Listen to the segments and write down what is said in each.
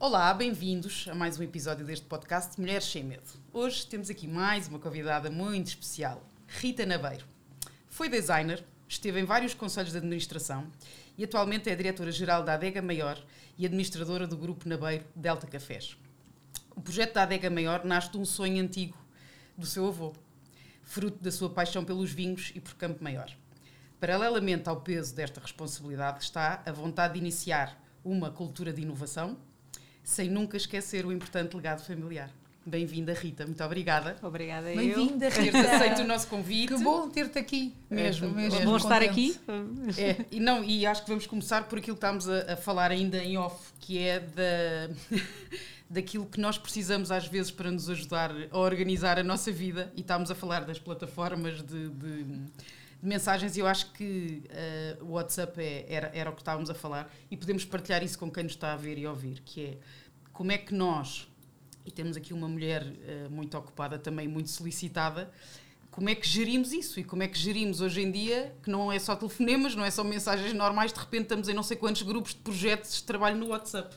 Olá, bem-vindos a mais um episódio deste podcast Mulheres Sem Medo. Hoje temos aqui mais uma convidada muito especial, Rita Nabeiro. Foi designer, esteve em vários conselhos de administração e atualmente é diretora-geral da Adega Maior e administradora do Grupo Nabeiro Delta Cafés. O projeto da Adega Maior nasce de um sonho antigo do seu avô, fruto da sua paixão pelos vinhos e por Campo Maior. Paralelamente ao peso desta responsabilidade está a vontade de iniciar uma cultura de inovação sem nunca esquecer o importante legado familiar. Bem-vinda, Rita. Muito obrigada. Obrigada, Bem-vinda, eu. Bem-vinda, Rita. aceito o nosso convite. Que bom ter-te aqui. Mesmo, mesmo. Bom estar aqui. É, e, não, e acho que vamos começar por aquilo que estamos a, a falar ainda em off, que é da, daquilo que nós precisamos às vezes para nos ajudar a organizar a nossa vida. E estamos a falar das plataformas de, de de mensagens e eu acho que uh, o WhatsApp é, era, era o que estávamos a falar e podemos partilhar isso com quem nos está a ver e ouvir, que é como é que nós, e temos aqui uma mulher uh, muito ocupada também, muito solicitada, como é que gerimos isso e como é que gerimos hoje em dia, que não é só telefonemas, não é só mensagens normais, de repente estamos em não sei quantos grupos de projetos de trabalho no WhatsApp.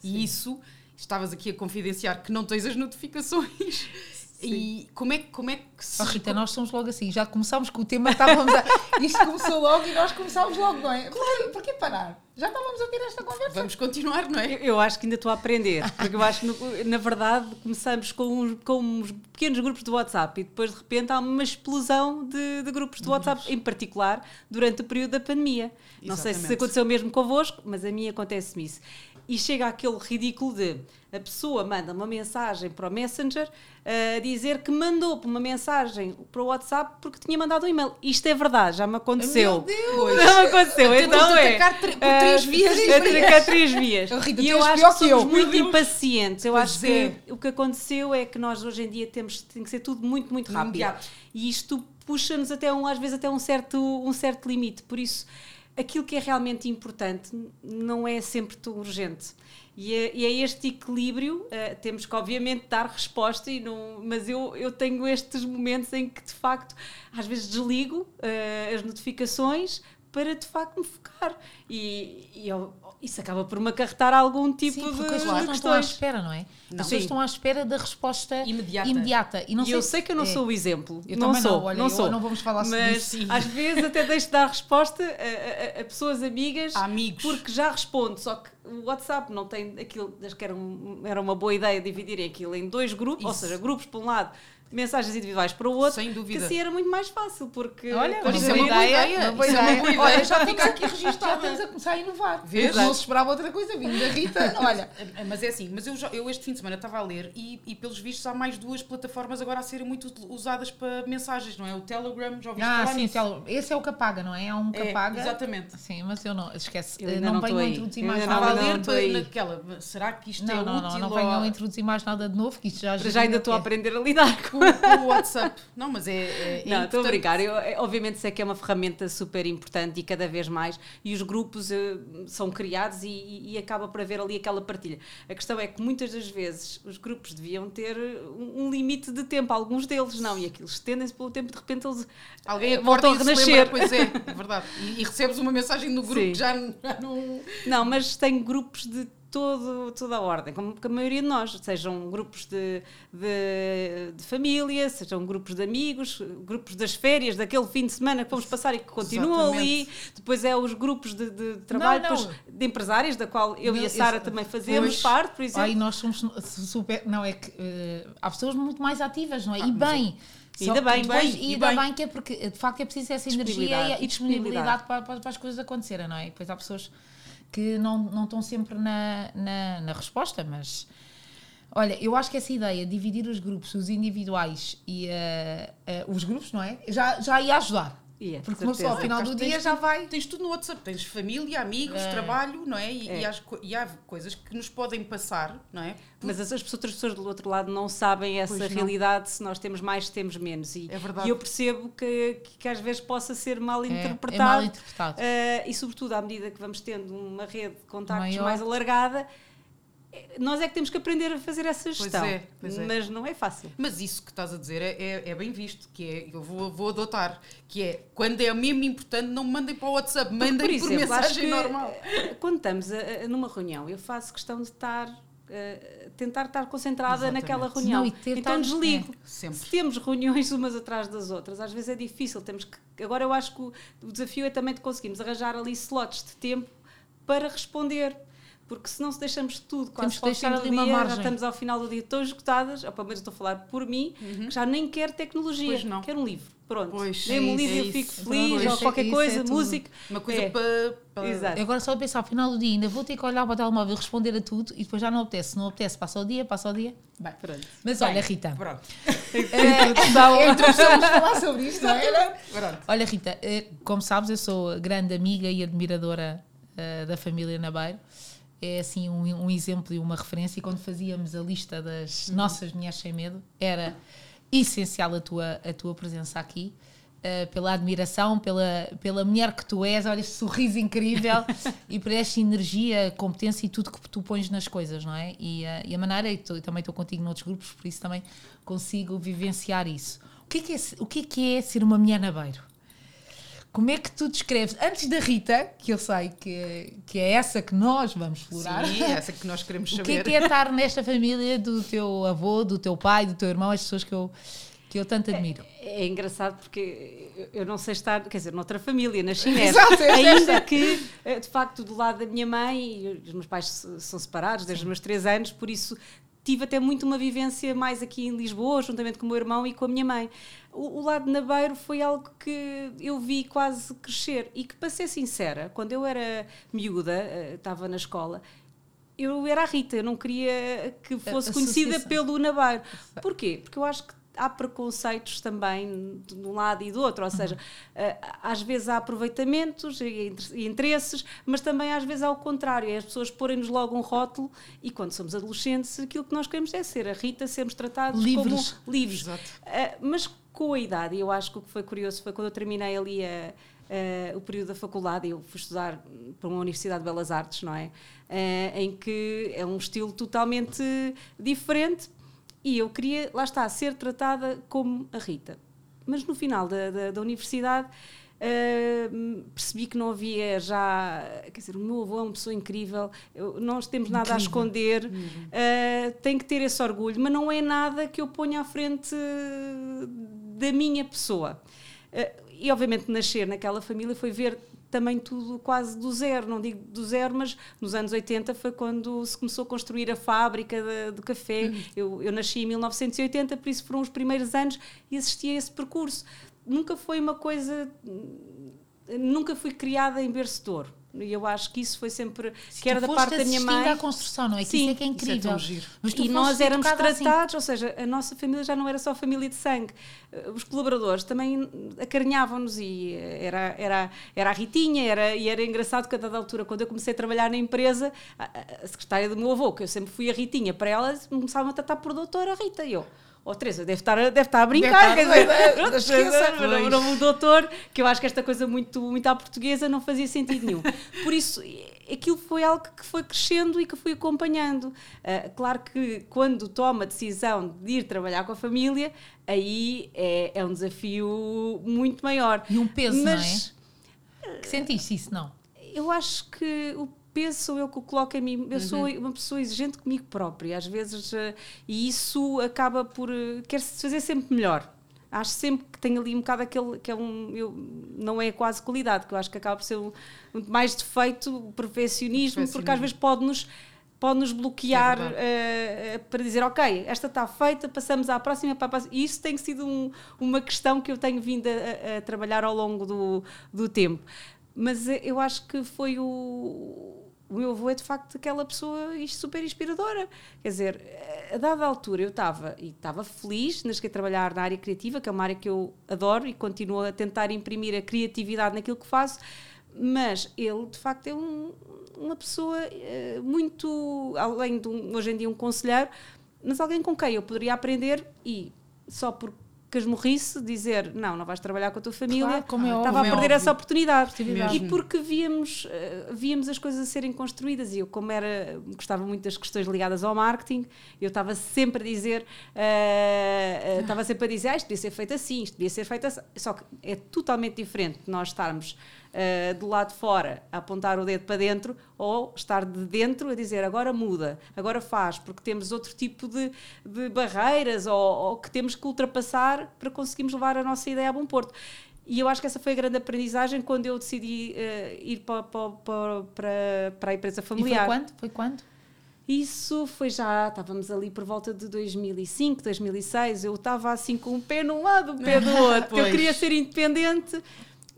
Sim. E isso, estavas aqui a confidenciar que não tens as notificações. E como é, como é que se. Oh, Rita, nós somos logo assim, já começámos com o tema, estávamos a. Isto começou logo e nós começámos logo, não é? Claro. Porquê parar? Já estávamos a ter esta conversa. Vamos continuar, não é? Eu, eu acho que ainda estou a aprender, porque eu acho que, na verdade, começamos com uns, com uns pequenos grupos de WhatsApp e depois, de repente, há uma explosão de, de grupos de WhatsApp, em particular durante o período da pandemia. Exatamente. Não sei se aconteceu mesmo convosco, mas a mim acontece-me isso e chega aquele ridículo de a pessoa manda uma mensagem para o Messenger a uh, dizer que mandou uma mensagem para o WhatsApp porque tinha mandado um e-mail. Isto é verdade, já me aconteceu. Meu Deus! Já me aconteceu. então é. por três uh, vias. Atacar três vias. Rita, e eu acho que somos eu. muito impacientes. Eu acho é. que o que aconteceu é que nós hoje em dia temos tem que ser tudo muito, muito rápido. E isto puxa-nos até um, às vezes até um certo, um certo limite. Por isso aquilo que é realmente importante não é sempre tão urgente. E é, e é este equilíbrio, uh, temos que obviamente dar resposta, e não, mas eu, eu tenho estes momentos em que de facto às vezes desligo uh, as notificações para de facto me focar. E, e eu, isso acaba por me acarretar algum tipo Sim, de, porque as pessoas não estão à espera, não é? Não. As pessoas estão à espera da resposta imediata. imediata. E, não e sei eu sei que eu não é. sou o exemplo. Eu não sou, não, olha, não sou. Não vamos falar sobre mas isso. às vezes até deixo de dar resposta a, a, a pessoas amigas. A amigos. Porque já respondo, só que o WhatsApp não tem aquilo, acho que era, um, era uma boa ideia dividirem aquilo em dois grupos, isso. ou seja, grupos por um lado mensagens individuais para o outro, Sem dúvida. que assim era muito mais fácil, porque... Olha, isso é uma boa ideia. Uma boa ideia. ideia. Olha, já fica aqui registado, já estamos a começar a inovar. Vês? Não se esperava outra coisa, vindo da Rita, olha. Mas é assim, mas eu, já, eu este fim de semana estava a ler e, e pelos vistos há mais duas plataformas agora a serem muito usadas para mensagens, não é? O Telegram, já ouviste ah, sim, Telegram. Esse é o que apaga, não é? Há um que é, apaga. Exatamente. Sim, mas eu não, esquece, eu não, não venho a introduzir mais nada. Estava a ler naquela, será que isto não, é não, útil? Não, não, não venham a introduzir mais nada de novo, que isto já... Já ainda estou a aprender a lidar com o WhatsApp. Não, mas é. é, não, estou a brincar. Eu, é, obviamente sei que é uma ferramenta super importante e cada vez mais. E os grupos uh, são criados e, e, e, acaba por haver ali aquela partilha. A questão é que muitas das vezes os grupos deviam ter um, um limite de tempo. Alguns deles não. E aqueles estendem-se pelo tempo, de repente eles Alguém eh, voltam a renascer. Lembra, pois é, é verdade. E, e, recebes uma mensagem no grupo Sim. que já, já não. Não, mas tenho grupos de todo, toda a ordem, como a maioria de nós, sejam grupos de, de, de, família, sejam grupos de amigos, grupos das férias, daquele fim de semana que vamos passar e que continuam Exatamente. ali, depois é os grupos de, de trabalho não, não. de empresários, da qual eu não, e a Sara também fazemos parte, por exemplo. Aí nós somos super, não é que uh, há pessoas muito mais ativas, não é? Ah, e bem. Só, ainda bem, depois, bem, e ainda bem. bem que é porque de facto é preciso essa energia e, disponibilidade, para, para, para, as coisas acontecerem, não é? E depois há pessoas que não, não estão sempre na, na, na resposta, mas Olha, eu acho que essa ideia de dividir os grupos, os individuais e uh, uh, os grupos, não é? Já, já ia ajudar. Yeah, Porque uma pessoa ao final do dia já vai. Tens tudo no WhatsApp, tens família, amigos, é. trabalho, não é? E, é. E, há, e, há, coisas que nos podem passar, não é? Porque... Mas as outras pessoas do outro lado não sabem essa pois realidade, não. se nós temos mais, se temos menos. E, é verdade. E eu percebo que, que, que às vezes possa ser mal interpretado. É, mal interpretado. Uh, e sobretudo à medida que vamos tendo uma rede de contactos Maior. mais alargada nós é que temos que aprender a fazer essa gestão. Pois é, pois é. Mas não é fácil. Mas isso que estás a dizer é, é, é, bem visto, que é, eu vou, vou adotar, que é quando é mesmo importante, não me mandem para o WhatsApp, mandem por, exemplo, por mensagem normal. Quando estamos a, a, numa reunião, eu faço questão de estar uh, tentar estar concentrada Exatamente. naquela reunião. Não, então desligo. É, Se temos reuniões umas atrás das outras, às vezes é difícil. Temos que, agora eu acho que o, o desafio é também de conseguirmos arranjar ali slots de tempo para responder porque se não se deixamos tudo quase para o fim do dia, já estamos ao final do dia tão esgotadas, ou pelo menos estou a falar por mim, uhum. que já nem quero tecnologia, quero um livro. Pronto, dê-me um livro e eu fico feliz, pois, ou qualquer coisa, é música. Uma coisa é. para, para. Exato. Agora só a pensar, ao final do dia ainda vou ter que olhar para o telemóvel e responder a tudo e depois já não apetece. Se não apetece, passa o dia, passa o dia. Bem, pronto. Mas Bem, olha, Rita. Pronto. É, introdução, falar sobre isto, não é? Pronto. Olha, Rita, eh, como sabes, eu sou grande amiga e admiradora uh, da família Nabeiro é assim um, um, exemplo e uma referência. E quando fazíamos a lista das uhum. nossas mulheres sem medo, era essencial a tua, a tua presença aqui. Uh, pela admiração, pela, pela mulher que tu és, olha, esse sorriso incrível e por esta energia, competência e tudo que tu pões nas coisas, não é? E, uh, e a maneira, e tu, também estou contigo noutros grupos, por isso também consigo vivenciar isso. O que é que é, o que é, que é ser uma mulher nabeiro? Como é que tu descreves, antes da Rita, que eu sei que, que é essa que nós vamos explorar. Sim, é essa que nós queremos saber. O que é, que é estar nesta família do teu avô, do teu pai, do teu irmão, as pessoas que eu, que eu tanto admiro? É, é engraçado porque eu não sei estar, quer dizer, noutra família, na chinesa. É ainda que, eh, de facto, do lado da minha mãe, os meus pais são separados desde Sim. os meus três anos, por isso tive até muito uma vivência mais aqui em Lisboa, juntamente com o meu irmão e com a minha mãe. O, o lado nabeiro foi algo que eu vi quase crescer e que, para ser sincera, quando eu era miúda, eh, estava na escola, eu era a Rita, eu não queria que fosse conhecida pelo Nabeiro. Porquê? Porque eu acho que há preconceitos também de um lado e do outro, ou seja, uhum. às vezes há aproveitamentos e interesses, mas também às vezes há o contrário, é as pessoas porem-nos logo um rótulo e quando somos adolescentes aquilo que nós queremos é ser a Rita, sermos tratados livres. como livres. Exato. Uh, mas com a idade, eu acho que o que foi curioso foi quando eu terminei ali a, Uh, o período da faculdade, eu fui estudar para uma Universidade de Belas Artes, não é? Uh, em que é um estilo totalmente diferente, e eu queria, lá está, ser tratada como a Rita. Mas no final da, da, da universidade uh, percebi que não havia já. Quer dizer, o meu avô é uma pessoa incrível, eu, nós temos nada incrível. a esconder, uh, tem que ter esse orgulho, mas não é nada que eu ponha à frente da minha pessoa. Uh, e obviamente nascer naquela família foi ver também tudo quase do zero, não digo do zero, mas nos anos 80 foi quando se começou a construir a fábrica de, do café. Uhum. Eu, eu nasci em 1980, por isso foram os primeiros anos e existia esse percurso. Nunca foi uma coisa. Nunca fui criada em berço de ouro. E eu acho que isso foi sempre, Se que era da parte da minha mãe. à construção, não é? Que Sim, isso é que é incrível. É e nós éramos assim. tratados, assim. ou seja, a nossa família já não era só família de sangue. Os colaboradores também acarinhavam-nos e era, era, era a Ritinha, era, e era engraçado que a dada altura, quando eu comecei a trabalhar na empresa, a, a secretária do meu avô, que eu sempre fui a Ritinha, para ela começavam a tratar por doutora Rita. E eu, Oh, Teresa, deve estar, deve estar a brincar, deve quer dizer, não, o doutor, que eu acho que esta coisa muito, muito à portuguesa não fazia sentido nenhum. Por isso, aquilo foi algo que foi crescendo e que fui acompanhando. Uh, claro que quando toma a decisão de ir trabalhar com a família, aí é, é um desafio muito maior. E um peso, Mas, não é? Que sentiste isso, não? Eu acho que o peso sou eu que o coloco em mim. Eu uhum. sou uma pessoa exigente comigo própria, às vezes, uh, e isso acaba por. Uh, quer-se fazer sempre melhor. Acho sempre que tem ali um bocado aquele que é um. Eu, não é quase qualidade, que eu acho que acaba por ser um, um mais defeito, o perfeccionismo, porque às vezes pode-nos pode-nos bloquear é uh, para dizer, ok, esta está feita, passamos à próxima, para a próxima. E isso tem sido um, uma questão que eu tenho vindo a, a, trabalhar ao longo do, do tempo. Mas eu acho que foi o, o meu avô é de facto aquela pessoa super inspiradora. Quer dizer, a dada altura eu estava e estava feliz, nas que trabalhar na área criativa, que é uma área que eu adoro e continuo a tentar imprimir a criatividade naquilo que faço, mas ele de facto é um, uma pessoa uh, muito, além de um, hoje em dia um conselheiro, mas alguém com quem eu poderia aprender e só porque casmurrice dizer não, não vais trabalhar com a tua família, claro, é estava a perder essa oportunidade. E porque víamos, uh, víamos as coisas a serem construídas e eu, como era, gostava muito das questões ligadas ao marketing, eu estava sempre a dizer, uh, uh, estava sempre a dizer, ah, isto devia ser feito assim, isto devia ser feito assim. Só que é totalmente diferente nós estarmos uh, do lado de fora a apontar o dedo para dentro ou estar de dentro a dizer agora muda, agora faz, porque temos outro tipo de, de barreiras ou, ou que temos que ultrapassar para conseguirmos levar a nossa ideia a bom porto. E eu acho que essa foi a grande aprendizagem quando eu decidi uh, ir para, para, para, para, a empresa familiar. E foi quando? Foi quando? Isso foi já, estávamos ali por volta de 2005, 2006. Eu estava assim com um pé num lado, um pé do outro. eu queria ser independente,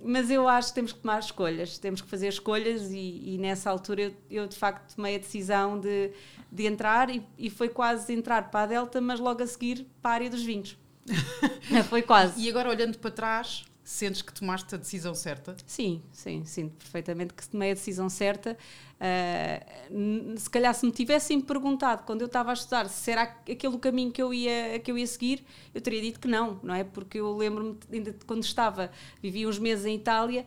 mas eu acho que temos que tomar escolhas, temos que fazer escolhas. E, e nessa altura eu, eu, de facto tomei a decisão de, de entrar, e, e foi quase entrar para a Delta, mas logo a seguir para a área dos vinhos. foi quase. E agora olhando para trás, Sentes que tomaste a decisão certa? Sim, sim, sinto perfeitamente que tomei a decisão certa. Uh, se calhar se me tivessem perguntado quando eu estava a estudar se era aquele o caminho que eu ia que eu ia seguir, eu teria dito que não, não é? Porque eu lembro-me ainda quando estava, vivia uns meses em Itália,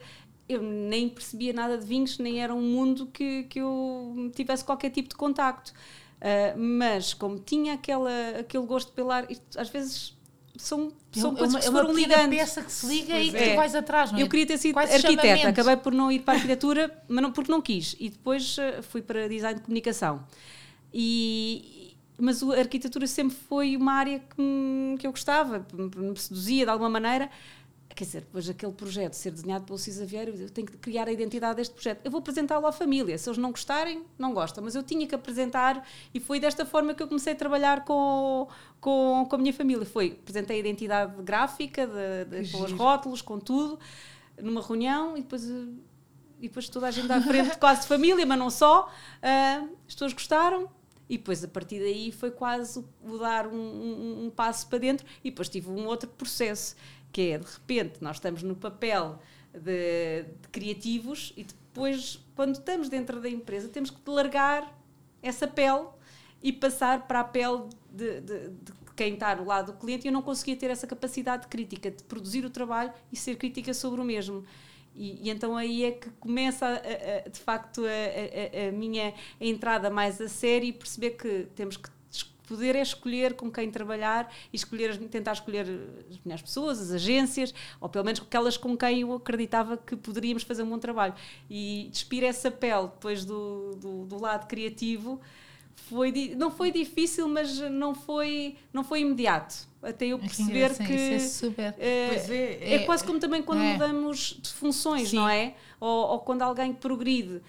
eu nem percebia nada de vinhos, nem era um mundo que, que eu tivesse qualquer tipo de contacto. Uh, mas como tinha aquela, aquele gosto pela arte, às vezes são, são é coisas uma, que se foram ligando. peça que se liga pois e que é. tu vais atrás, não é? Eu queria ter sido arquiteta, acabei por não ir para a arquitetura, mas não, porque não quis. E depois uh, fui para design de comunicação. E, mas a arquitetura sempre foi uma área que, que eu gostava, me seduzia de alguma maneira. Quer dizer, depois aquele projeto ser desenhado pelo Cisa Vieira, eu tenho que criar a identidade deste projeto. Eu vou apresentá-lo à família. Se eles não gostarem, não gostam. Mas eu tinha que apresentar e foi desta forma que eu comecei a trabalhar com, com, com a minha família. Foi, apresentei a identidade gráfica, de, de, com os rótulos, com tudo, numa reunião e depois, e depois toda a gente à frente, quase família, mas não só. Uh, as pessoas gostaram, e depois, a partir daí, foi quase o dar um, um, um, passo para dentro. E depois tive um outro processo, que é, de repente, nós estamos no papel de, de criativos e depois, quando estamos dentro da empresa, temos que largar essa pele e passar para a pele de, de, de, quem está do lado do cliente e eu não conseguia ter essa capacidade crítica de produzir o trabalho e ser crítica sobre o mesmo. E, e, então aí é que começa a, a, de facto a, a, minha entrada mais a sério e perceber que temos que poder é escolher com quem trabalhar e escolher, tentar escolher as melhores pessoas, as agências, ou pelo menos aquelas com quem eu acreditava que poderíamos fazer um bom trabalho. E despir essa pele depois do, do, do lado criativo foi, não foi difícil, mas não foi, não foi imediato até eu perceber que é, super. É, é, é, quase como também quando é. mudamos de funções, sim. não é? Ou, ou, quando alguém progride, uh,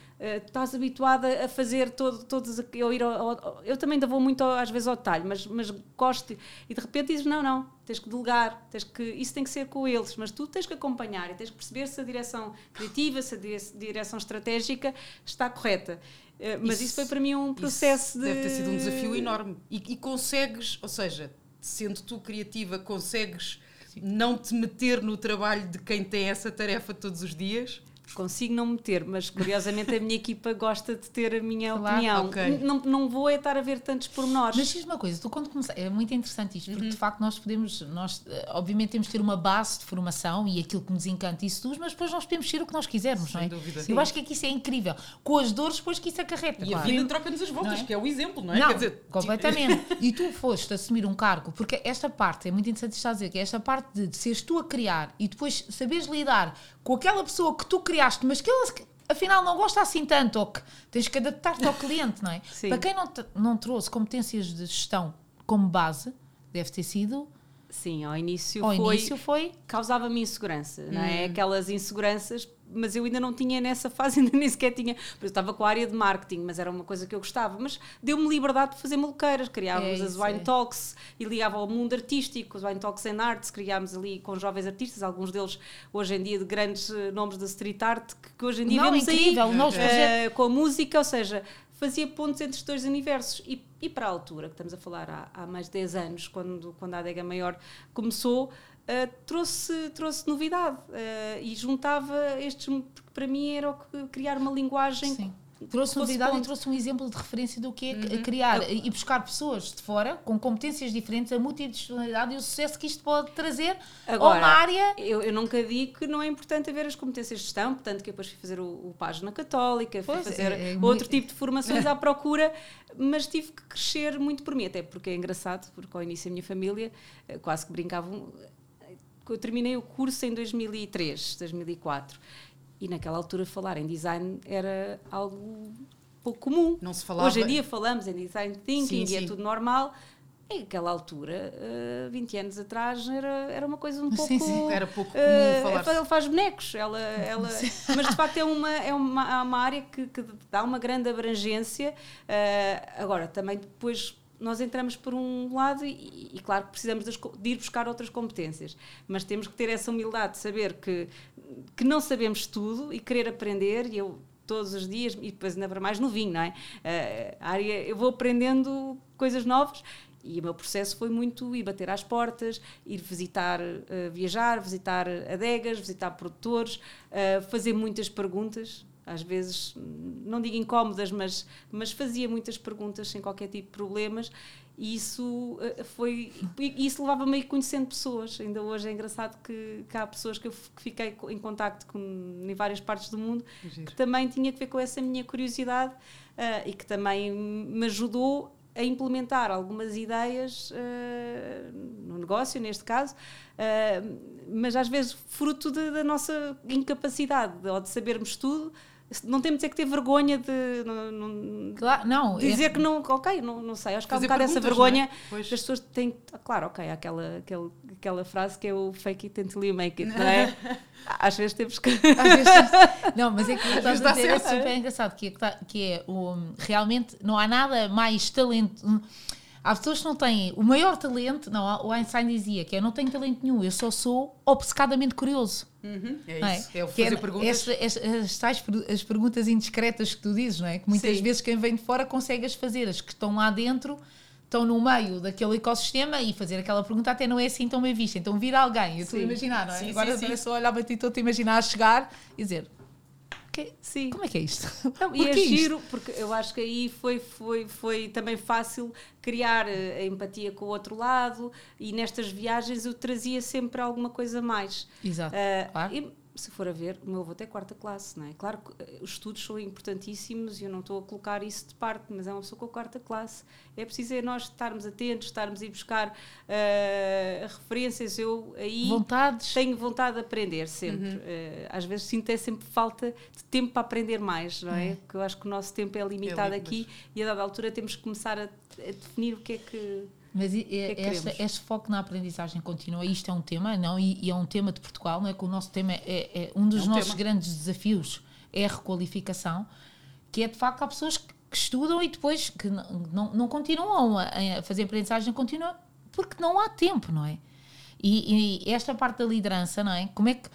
estás habituada a fazer todo, todos eu ir ao, ao, eu também ainda vou muito às vezes ao detalhe, mas, mas gosto e de repente dizes não, não, tens que delegar, tens que isso tem que ser com eles, mas tu tens que acompanhar e tens que perceber se a direção criativa, se a direção estratégica está correta. Uh, mas isso, isso, foi para mim um processo de deve ter sido um desafio enorme e, e consegues, ou seja, sendo tu criativa, consegues Sim. não te meter no trabalho de quem tem essa tarefa todos os dias? Consigo não meter, mas curiosamente a minha equipa gosta de ter a minha claro, opinião. Okay. Não, não vou é estar a ver tantos pormenores. Mas diz uma coisa, tu quando começaste, é muito interessante isto, porque uhum. de facto nós podemos, nós eh, obviamente temos que ter uma base de formação e aquilo que nos encanta isso tudo, mas depois nós podemos ser o que nós quisermos, Sem não é? Dúvida. Eu Sim. acho que aqui isso é incrível. Com as dores, depois que isso acarreta. E claro. a vida troca-nos as voltas, é? que é o exemplo, não é? Não, Quer dizer, completamente. e tu foste assumir um cargo, porque esta parte, é muito interessante estar a dizer, que é esta parte de, de seres tu a criar e depois saberes lidar com aquela pessoa que tu criaste, mas que ela afinal não gosta assim tanto, ou que tens que adaptar-te ao cliente, não é? Sim. Para quem não, não trouxe competências de gestão como base, deve ter sido. Sim, ao início ao foi. Início foi... Causava-me insegurança, hum. não é? Hum. Aquelas inseguranças mas eu ainda não tinha nessa fase, ainda nem sequer tinha. Eu estava com a área de marketing, mas era uma coisa que eu gostava. Mas deu-me liberdade de fazer maluqueiras. Criávamos é as Wine é. Talks e ligava ao mundo artístico, os Wine Talks and Arts. Criámos ali com jovens artistas, alguns deles hoje em dia de grandes eh, nomes da street art, que, que hoje em dia não, vemos incrível, aí uh, com a música, ou seja, fazia pontos entre os dois universos. E, e para a altura, que estamos a falar há, há mais de 10 anos, quando, quando a Adega Maior começou Uh, trouxe, trouxe novidade uh, e juntava estes, porque para mim era o que criar uma linguagem. Sim. Trouxe novidade ponto. e trouxe um exemplo de referência do que é uhum. criar Eu... e buscar pessoas de fora com competências diferentes, a multidisciplinaridade e o sucesso que isto pode trazer Agora, a uma área. Eu, eu nunca digo que não é importante haver as competências de gestão, portanto, que depois fui fazer o, o Página Católica, fui pois, fazer é, é outro muito... tipo de formações à procura, mas tive que crescer muito por mim, até porque é engraçado, porque ao início a minha família eh, quase que brincavam eu terminei o curso em 2003, 2004. E naquela altura falar em design era algo pouco comum. Não se falava. Hoje em dia falamos em design thinking sim, e é tudo normal. Em aquela altura, uh, 20 anos atrás, era, era uma coisa um pouco. Sim, sim. Era pouco comum uh, falar. Ela faz bonecos, ela, ela, mas de facto é uma, é uma, uma área que, que dá uma grande abrangência. Uh, agora, também depois nós entramos por um lado e, e claro precisamos de ir buscar outras competências, mas temos que ter essa humildade de saber que, que não sabemos tudo e querer aprender. E eu todos os dias, e depois ainda para mais no vinho, não é? Uh, área, eu vou aprendendo coisas novas e o meu processo foi muito ir bater às portas, ir visitar, uh, viajar, visitar adegas, visitar produtores, uh, fazer muitas perguntas às vezes, não digo incómodas, mas, mas fazia muitas perguntas sem qualquer tipo de problemas e isso eh, foi isso levava-me a ir conhecendo pessoas ainda hoje é engraçado que, que há pessoas que eu que fiquei em contacto com em várias partes do mundo Giro. que também tinha que ver com essa minha curiosidade uh, e que também me ajudou a implementar algumas ideias uh, no negócio neste caso uh, mas às vezes fruto de, da nossa incapacidade ou de sabermos tudo não temos é que ter vergonha de não, não, claro, não dizer é... que não, ok, não, não sei, acho que há um bocado essa vergonha é? as pessoas têm, claro, ok, aquela, aquela, aquela frase que é o fake it until you make it, não é? Às vezes temos que. Vezes, não, mas é que estás a dizer é super engraçado, que é, que é o, realmente não há nada mais talento. Há pessoas que não têm o maior talento, não, o Einstein dizia que eu não tenho talento nenhum, eu só sou obcecadamente curioso. Uhum, é, é isso, é, é fazer é, perguntas. As, as, as, as, perguntas indiscretas que tu dizes, não é? Que muitas Sim. vezes quem vem de fora consegue as fazer, as que estão lá dentro estão no meio daquele ecossistema e fazer aquela pergunta até não é assim tão bem vista. Então vir alguém, eu estou a imaginar, não é? Sim, Agora sim, sim. só olhar para ti, estou a imaginar a chegar e dizer que, sim. Como é que é isto? Não, e é giro, porque eu acho que aí foi, foi, foi também fácil criar eh, a empatia com o outro lado e nestas viagens eu trazia sempre alguma coisa mais. Exato. Uh, claro. E, se for a ver, o meu avô até quarta classe, não é? Claro que eh, os estudos são importantíssimos e eu não estou a colocar isso de parte, mas é uma pessoa com a quarta classe. É preciso é nós estarmos atentos, estarmos a ir buscar uh, referências. Eu aí Vontades. tenho vontade de aprender sempre. Uhum. Uh, às vezes sinto é sempre falta de tempo para aprender mais, não é? Uhum. Porque eu acho que o nosso tempo é limitado é aqui e a dada altura temos que começar a, a definir o que é que mas é, é esta, este foco na aprendizagem contínua, isto é um tema, não? E, e, é um tema de Portugal, não é? Que o nosso tema é, é um dos é um nossos tema. grandes desafios é a requalificação, que é de facto há pessoas que, que estudam e depois que não, não, não continuam a, a, fazer aprendizagem contínua porque não há tempo, não é? E, e, esta parte da liderança, não é? Como é que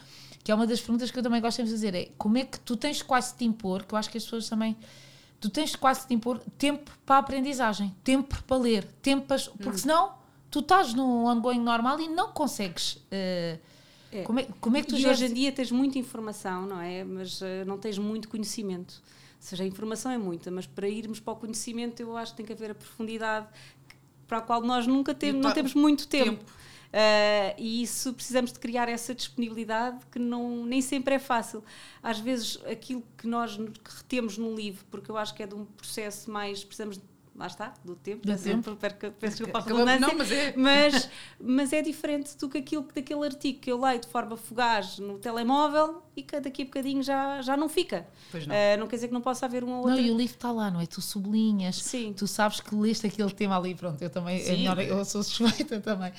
que é uma das perguntas que eu também gosto de fazer é como é que tu tens quase de te impor, que eu acho que as pessoas também tu tens quase de impor tempo para a aprendizagem, tempo para ler, tempo para, porque hum. senão tu estás no ongoing normal e não consegues. Uh, é. Como, é, como é que tu e hoje em dia tens muita informação, não é? Mas uh, não tens muito conhecimento. Ou seja, a informação é muita, mas para irmos para o conhecimento eu acho que tem que haver a profundidade para a qual nós nunca temos, não temos muito tempo. tempo. Uh, e isso precisamos de criar essa disponibilidade que não, nem sempre é fácil. Às vezes aquilo que nós retemos num livro, porque eu acho que é de um processo mais, precisamos lá está, do tempo, do tempo. peço desculpa a redundância, não, mas, é. Mas, mas é diferente do que aquilo daquele artigo que eu leio de forma fugaz no telemóvel e que daqui a bocadinho já, já não fica. Pois não. Uh, não quer dizer que não possa haver um ou outro. Não, e o livro está lá, não é? Tu sublinhas, Sim. tu sabes que leste aquele tema ali, pronto, eu também, é melhor, eu sou suspeita também.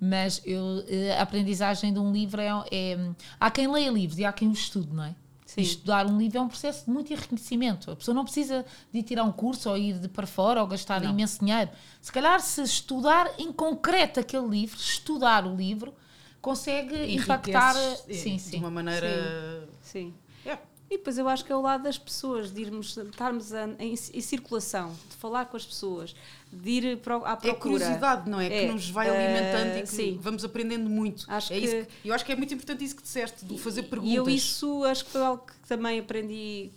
Mas eu, eh, a aprendizagem de um livro é, é. Há quem leia livros e há quem os estude, não é? Sim. Estudar um livro é um processo de muito enriquecimento. A pessoa não precisa de ir tirar um curso ou ir de para fora ou gastar não. imenso dinheiro. Se calhar, se estudar em concreto aquele livro, estudar o livro, consegue impactar é, sim, sim. de uma maneira. Sim. sim. E depois eu acho que é o lado das pessoas, de irmos, estarmos em, em, circulação, de falar com as pessoas, de ir à procura. É curiosidade, não é? é que nos vai alimentando uh, e que sim. vamos aprendendo muito. Acho é que, isso que, eu acho que é muito importante isso que disseste, de fazer perguntas. E eu isso acho que foi algo que também aprendi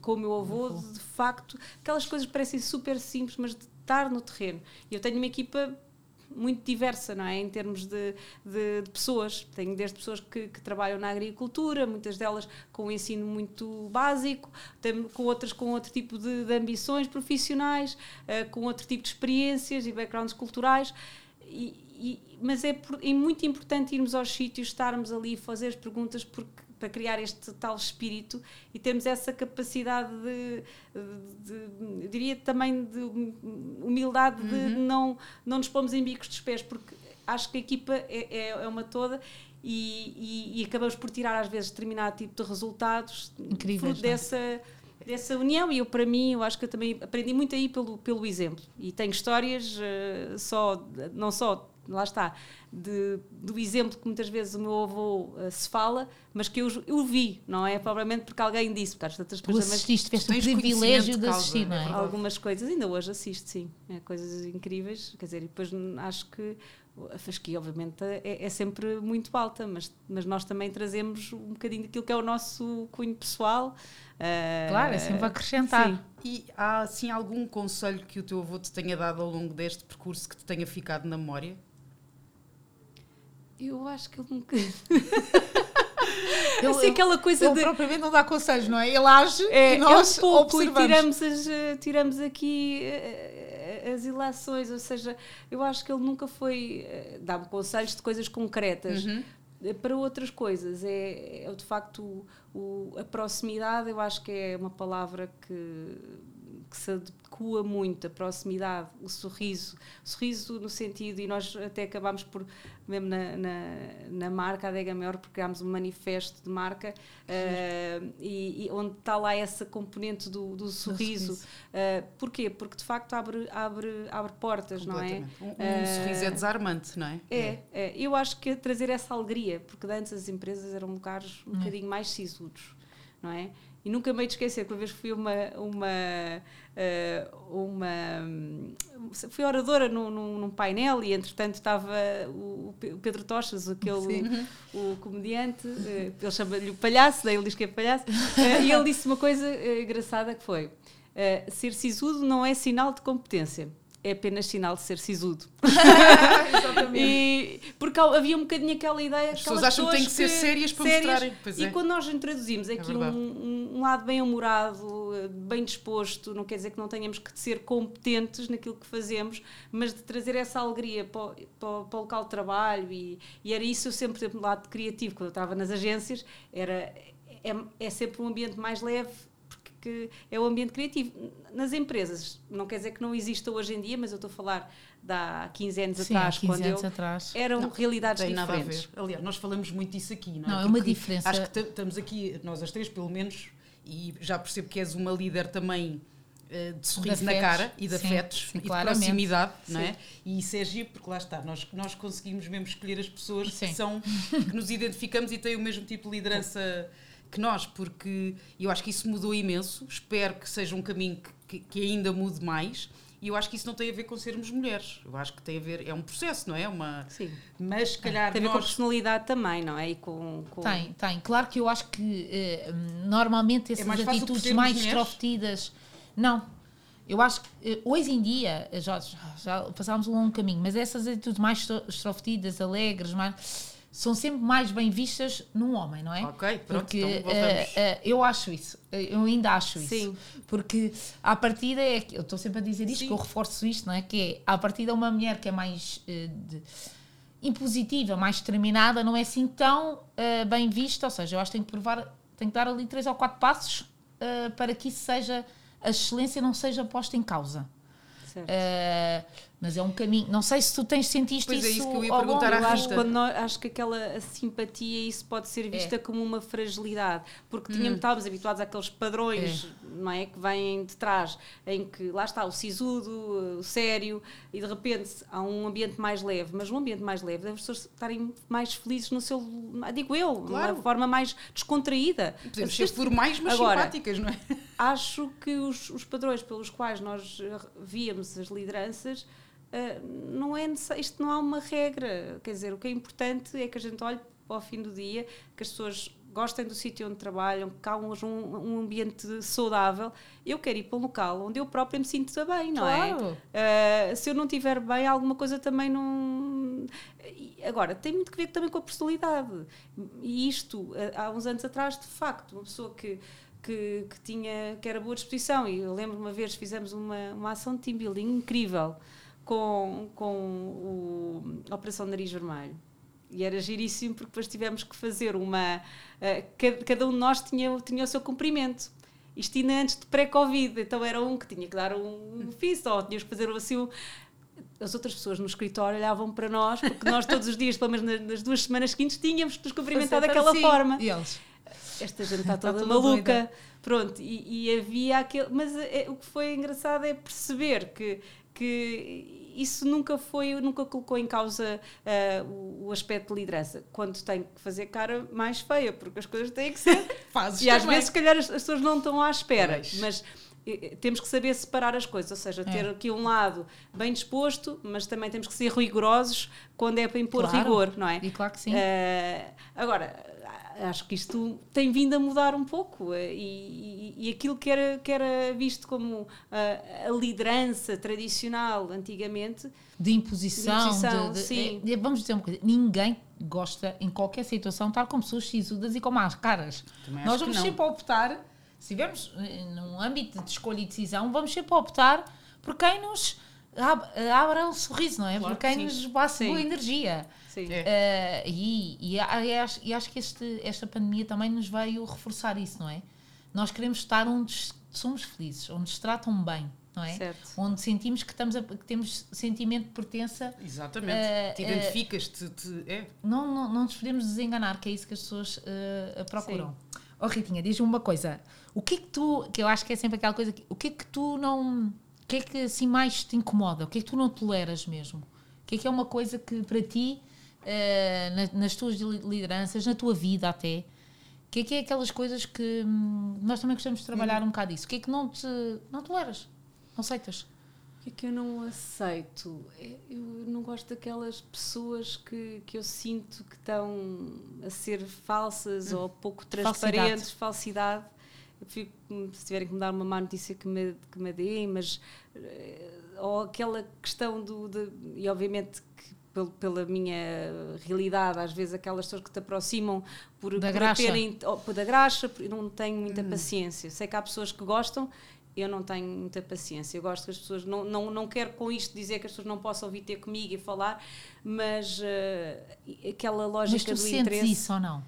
com o meu avô, de facto, aquelas coisas parecem super simples, mas de estar no terreno. E eu tenho uma equipa muito diversa, não é? Em termos de, de, de pessoas. Tenho desde pessoas que, que, trabalham na agricultura, muitas delas com um ensino muito básico, com outras com outro tipo de, de ambições profissionais, uh, com outro tipo de experiências e backgrounds culturais. E, e, mas é, é muito importante irmos aos sítios, estarmos ali, fazer as perguntas, porque para criar este tal espírito e temos essa capacidade de, de, de diria também de humildade uhum. de não, não nos pomos em bicos dos pés, porque acho que a equipa é, é, é uma toda e, e, e, acabamos por tirar às vezes determinado tipo de resultados Incríveis, fruto é? dessa dessa união e eu para mim eu acho que eu também aprendi muito aí pelo, pelo exemplo e tenho histórias uh, só não só lá está de, do exemplo que muitas vezes o meu avô uh, se fala mas que eu, eu vi não é provavelmente porque alguém disse porque às tantas coisas assististe tiveste o privilégio de assistir não é? algumas coisas ainda hoje assisto sim é, coisas incríveis quer dizer e depois acho que a fasquia, obviamente, é, é, sempre muito alta, mas, mas nós também trazemos um bocadinho daquilo que é o nosso cunho pessoal. Claro, é sempre acrescentar. Sim. E há, assim, algum conselho que o teu avô te tenha dado ao longo deste percurso que te tenha ficado na memória? Eu acho que ele nunca. Eu, assim, aquela coisa ele de. propriamente não dá conselhos, não é? Ele age é, e nós é um pouco, observamos. Tiramos, as, tiramos aqui eh, as ilações, ou seja, eu acho que ele nunca foi. Eh, dá-me conselhos de coisas concretas. Uhum. Para outras coisas, é, é de facto o, a proximidade, eu acho que é uma palavra que que se adequa muito, a proximidade, o sorriso, o sorriso no sentido, e nós até acabámos por, mesmo na, na, na marca, Adega Maior, porque criámos um manifesto de marca, uh, e, e, onde está lá essa componente do, do sorriso. Uh, porquê? Porque de facto abre, abre, abre portas, não é? Um, um uh, sorriso é desarmante, não é? é? É, eu acho que é trazer essa alegria, porque antes as empresas eram lugares um hum. bocadinho mais sisudos, não é? E nunca me esquecer que uma vez fui uma, uma, uh, uma fui oradora num, num, painel e entretanto estava o, o Pedro Tochas, aquele Sim. o, comediante, uh, ele chama-lhe o palhaço, daí ele diz que é palhaço, uh, e ele disse uma coisa engraçada que foi ser sisudo não é sinal de competência é apenas sinal de ser sisudo. e, porque havia um bocadinho aquela ideia. As pessoas acham que têm que ser sérias para sérias, mostrarem. Pois e é. quando nós introduzimos aqui é um, um, lado bem humorado, bem disposto, não quer dizer que não tenhamos que ser competentes naquilo que fazemos, mas de trazer essa alegria para, o, para, para o local de trabalho. E, e, era isso eu sempre, por exemplo, lado criativo, quando eu estava nas agências, era, é, é sempre um ambiente mais leve que é o ambiente criativo. Nas empresas, não quer dizer que não exista hoje em dia, mas eu estou a falar de há 15 anos Sim, atrás, 15 quando anos eu, atrás. eram não, realidades tem diferentes. Nada a ver. Aliás, nós falamos muito disso aqui, não é? Não, é uma diferença. Acho que estamos aqui, nós as três, pelo menos, e já percebo que és uma líder também eh, de sorriso na cara e de sim, afetos sim, e de proximidade, sim. não é? E isso é giro, porque lá está, nós, nós conseguimos mesmo escolher as pessoas que são que nos identificamos e têm o mesmo tipo de liderança que nós, porque eu acho que isso mudou imenso. Espero que seja um caminho que, que, ainda mude mais. E eu acho que isso não tem a ver com sermos mulheres. Eu acho que tem a ver. É um processo, não é? Uma, Sim. Mas se calhar. Tem a ver nós... com a personalidade também, não é? E com, com... Tem, tem. Claro que eu acho que eh, normalmente é essas é atitudes mais extrovertidas. Não. Eu acho que eh, hoje em dia, já, já passámos um longo caminho, mas essas atitudes mais extrovertidas, alegres, mais são sempre mais bem vistas num homem, não é? Ok, pronto, Porque então uh, uh, eu acho isso, eu ainda acho isso. Sim. Porque a partida é, eu estou sempre a dizer isto, Sim. que eu reforço isto, não é? Que é, a partida uma mulher que é mais uh, de, impositiva, mais determinada, não é assim tão bem vista, ou seja, eu acho que tem que provar, tem que dar ali três ou quatro passos para que isso seja, a excelência não seja posta em causa. Certo. Mas é um caminho. Não sei se tu tens sentido pois isso. é isso que eu ia perguntar à acho, quando nós, acho que aquela simpatia, isso pode ser vista é. como uma fragilidade. Porque tínhamos, hum. estávamos habituados àqueles padrões é. Não é, que vêm de trás, em que lá está o sisudo, o sério, e de repente há um ambiente mais leve. Mas um ambiente mais leve deve as pessoas estarem mais felizes no seu. Digo eu, claro. de uma forma mais descontraída. Podemos ser formais, mas Agora, simpáticas, não é? Acho que os, os padrões pelos quais nós víamos as lideranças não é isto não há uma regra. Quer dizer, o que é importante é que a gente olhe ao fim do dia, que as pessoas gostem do sítio onde trabalham, que há um, um, ambiente saudável. Eu quero ir para um local onde eu própria me sinto bem, não é? claro. é? Uh, se eu não estiver bem, alguma coisa também não. Agora, tem muito que ver também com a personalidade. E isto, há uns anos atrás, de facto, uma pessoa que. Que, que tinha que era boa disposição e eu lembro uma vez fizemos uma, uma ação de team building incrível com, com o, a Operação Nariz Vermelho. e era giríssimo porque depois tivemos que fazer uma. Uh, cada um de nós tinha, tinha o seu cumprimento. Isto ainda antes de pré-Covid, então era um que tinha que dar um, um fisto, ou tínhamos que fazer assim um, as outras pessoas no escritório olhavam para nós, porque nós todos os dias, pelo menos nas, duas semanas seguintes, tínhamos que nos cumprimentar daquela assim. forma. E eles? Esta gente está toda, maluca. Doida. Pronto, e, e, havia aquele. Mas é, o que foi engraçado é perceber que, que isso nunca foi, nunca colocou em causa uh, o, o, aspecto de liderança. Quando tem que fazer cara mais feia, porque as coisas têm que ser. Fazes e às vezes, se calhar, as, as pessoas não estão à espera. Mas, mas temos que saber separar as coisas, ou seja, ter é. aqui um lado bem disposto, mas também temos que ser rigorosos quando é para impor claro. rigor, não é? E claro que sim. Uh, agora, acho que isto tem vindo a mudar um pouco e, e, e aquilo que era, que era visto como a, a liderança tradicional antigamente de imposição, de imposição de, de, é, vamos dizer uma coisa, ninguém gosta em qualquer situação estar com pessoas sisudas e com más caras. Nós vamos sempre optar se estivermos eh, num âmbito de escolha e decisão, vamos sempre optar por quem nos abra um sorriso, não é? Claro, por quem sim. nos passe boa energia. Sim. Uh, e, e, e, acho, e acho que este, esta pandemia também nos veio reforçar isso, não é? Nós queremos estar onde somos felizes, onde nos tratam bem, não é? Certo. Onde sentimos que, estamos a, que temos sentimento de pertença. Exatamente. Uh, te identificas-te. É. Não, não, não nos podemos desenganar, que é isso que as pessoas uh, procuram. Sim. Oh Ritinha, diz-me uma coisa. O que é que tu, que eu acho que é sempre aquela coisa, que, o que é que tu não, que é que assim mais te incomoda? O que é que tu não toleras mesmo? O que é que é uma coisa que para ti, uh, na, nas tuas lideranças, na tua vida até, o que é que é aquelas coisas que hum, nós também gostamos de trabalhar Sim. um bocado isso? O que é que não te, não toleras? Não aceitas? O que é que eu não aceito? É, eu não gosto daquelas pessoas que, que eu sinto que estão a ser falsas hum. ou pouco transparentes, falsidade. falsidade. Fico, se tiverem que me dar uma má notícia que me, que me deem, mas. Eh, ou aquela questão do. De, e obviamente que pela minha realidade, às vezes aquelas pessoas que te aproximam por, da por graxa. terem oh, da graxa, não tenho muita hum. paciência. Sei que há pessoas que gostam eu não tenho muita paciência. Eu gosto que as pessoas. Não, não, não quero com isto dizer que as pessoas não possam vir ter comigo e falar, mas uh, aquela lógica mas tu do sentes interesse. isso ou não?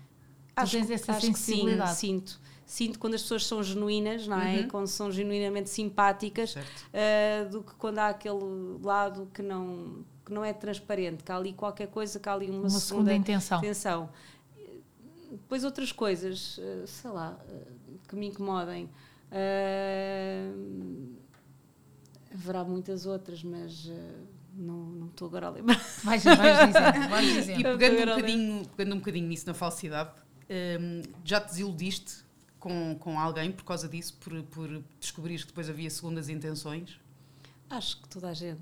Acho, tu tens essa acho sensibilidade? Que sim, sinto. Sinto quando as pessoas são genuínas, não é? Uhum. Quando são genuinamente simpáticas, uh, do que quando há aquele lado que não, que não é transparente, que há ali qualquer coisa, que há ali uma, uma segunda, segunda intenção. intenção. Depois outras coisas, uh, sei lá, que me incomodem. Uh, haverá muitas outras, mas uh, não, não estou agora a lembrar. Vais, vais dizendo, vais dizendo. E pegando um, bocadinho, pegando um bocadinho nisso na falsidade, um, já te desiludiste com, com alguém por causa disso, por, por descobrires que depois havia segundas intenções? Acho que toda a gente,